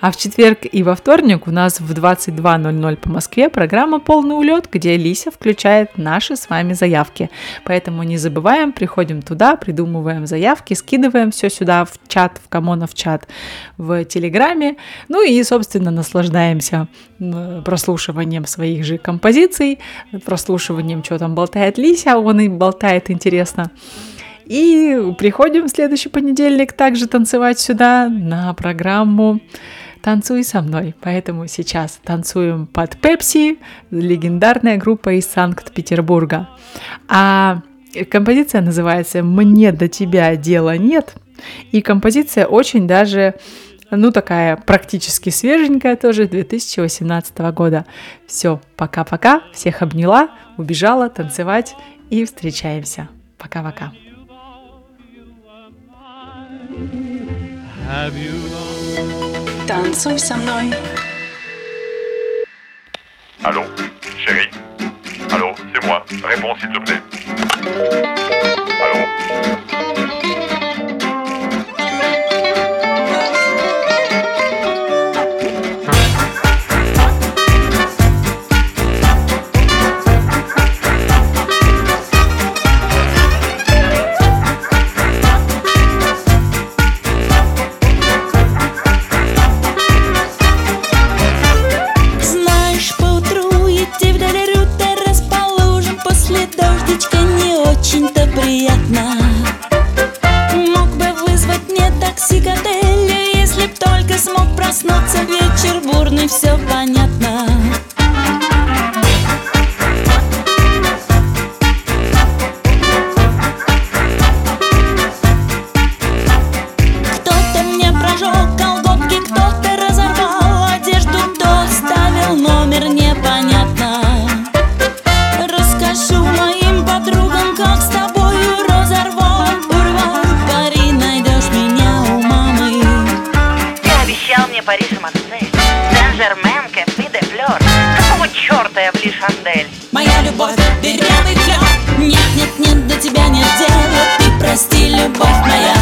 А в четверг и во вторник у нас в 22.00 по Москве программа «Полный улет», где Лися включает наши с вами заявки. Поэтому не забываем, приходим туда, придумываем заявки, скидываем все сюда в чат, в Камонов чат, в Телеграме. Ну и, собственно, наслаждаемся прослушиванием своих же композиций, прослушиванием, что там болтает Лися, он и болтает интересно. И приходим в следующий понедельник также танцевать сюда на программу «Танцуй со мной». Поэтому сейчас танцуем под Пепси, легендарная группа из Санкт-Петербурга. А композиция называется «Мне до тебя дела нет». И композиция очень даже ну, такая практически свеженькая тоже 2018 года. Все, пока-пока, всех обняла, убежала танцевать и встречаемся. Пока-пока. Allô, chérie? Allô, c'est moi. Réponds, s'il te plaît. Allô? Очень-то приятно. Мог бы вызвать мне такси к отелю Если б только смог проснуться. Вечер бурный, все понятно Сен-Жермен, Кэпи де Флёр Какого черта я в Лишандель? Моя любовь, дырявый клёв Нет, нет, нет, до тебя нет дела Ты прости, любовь моя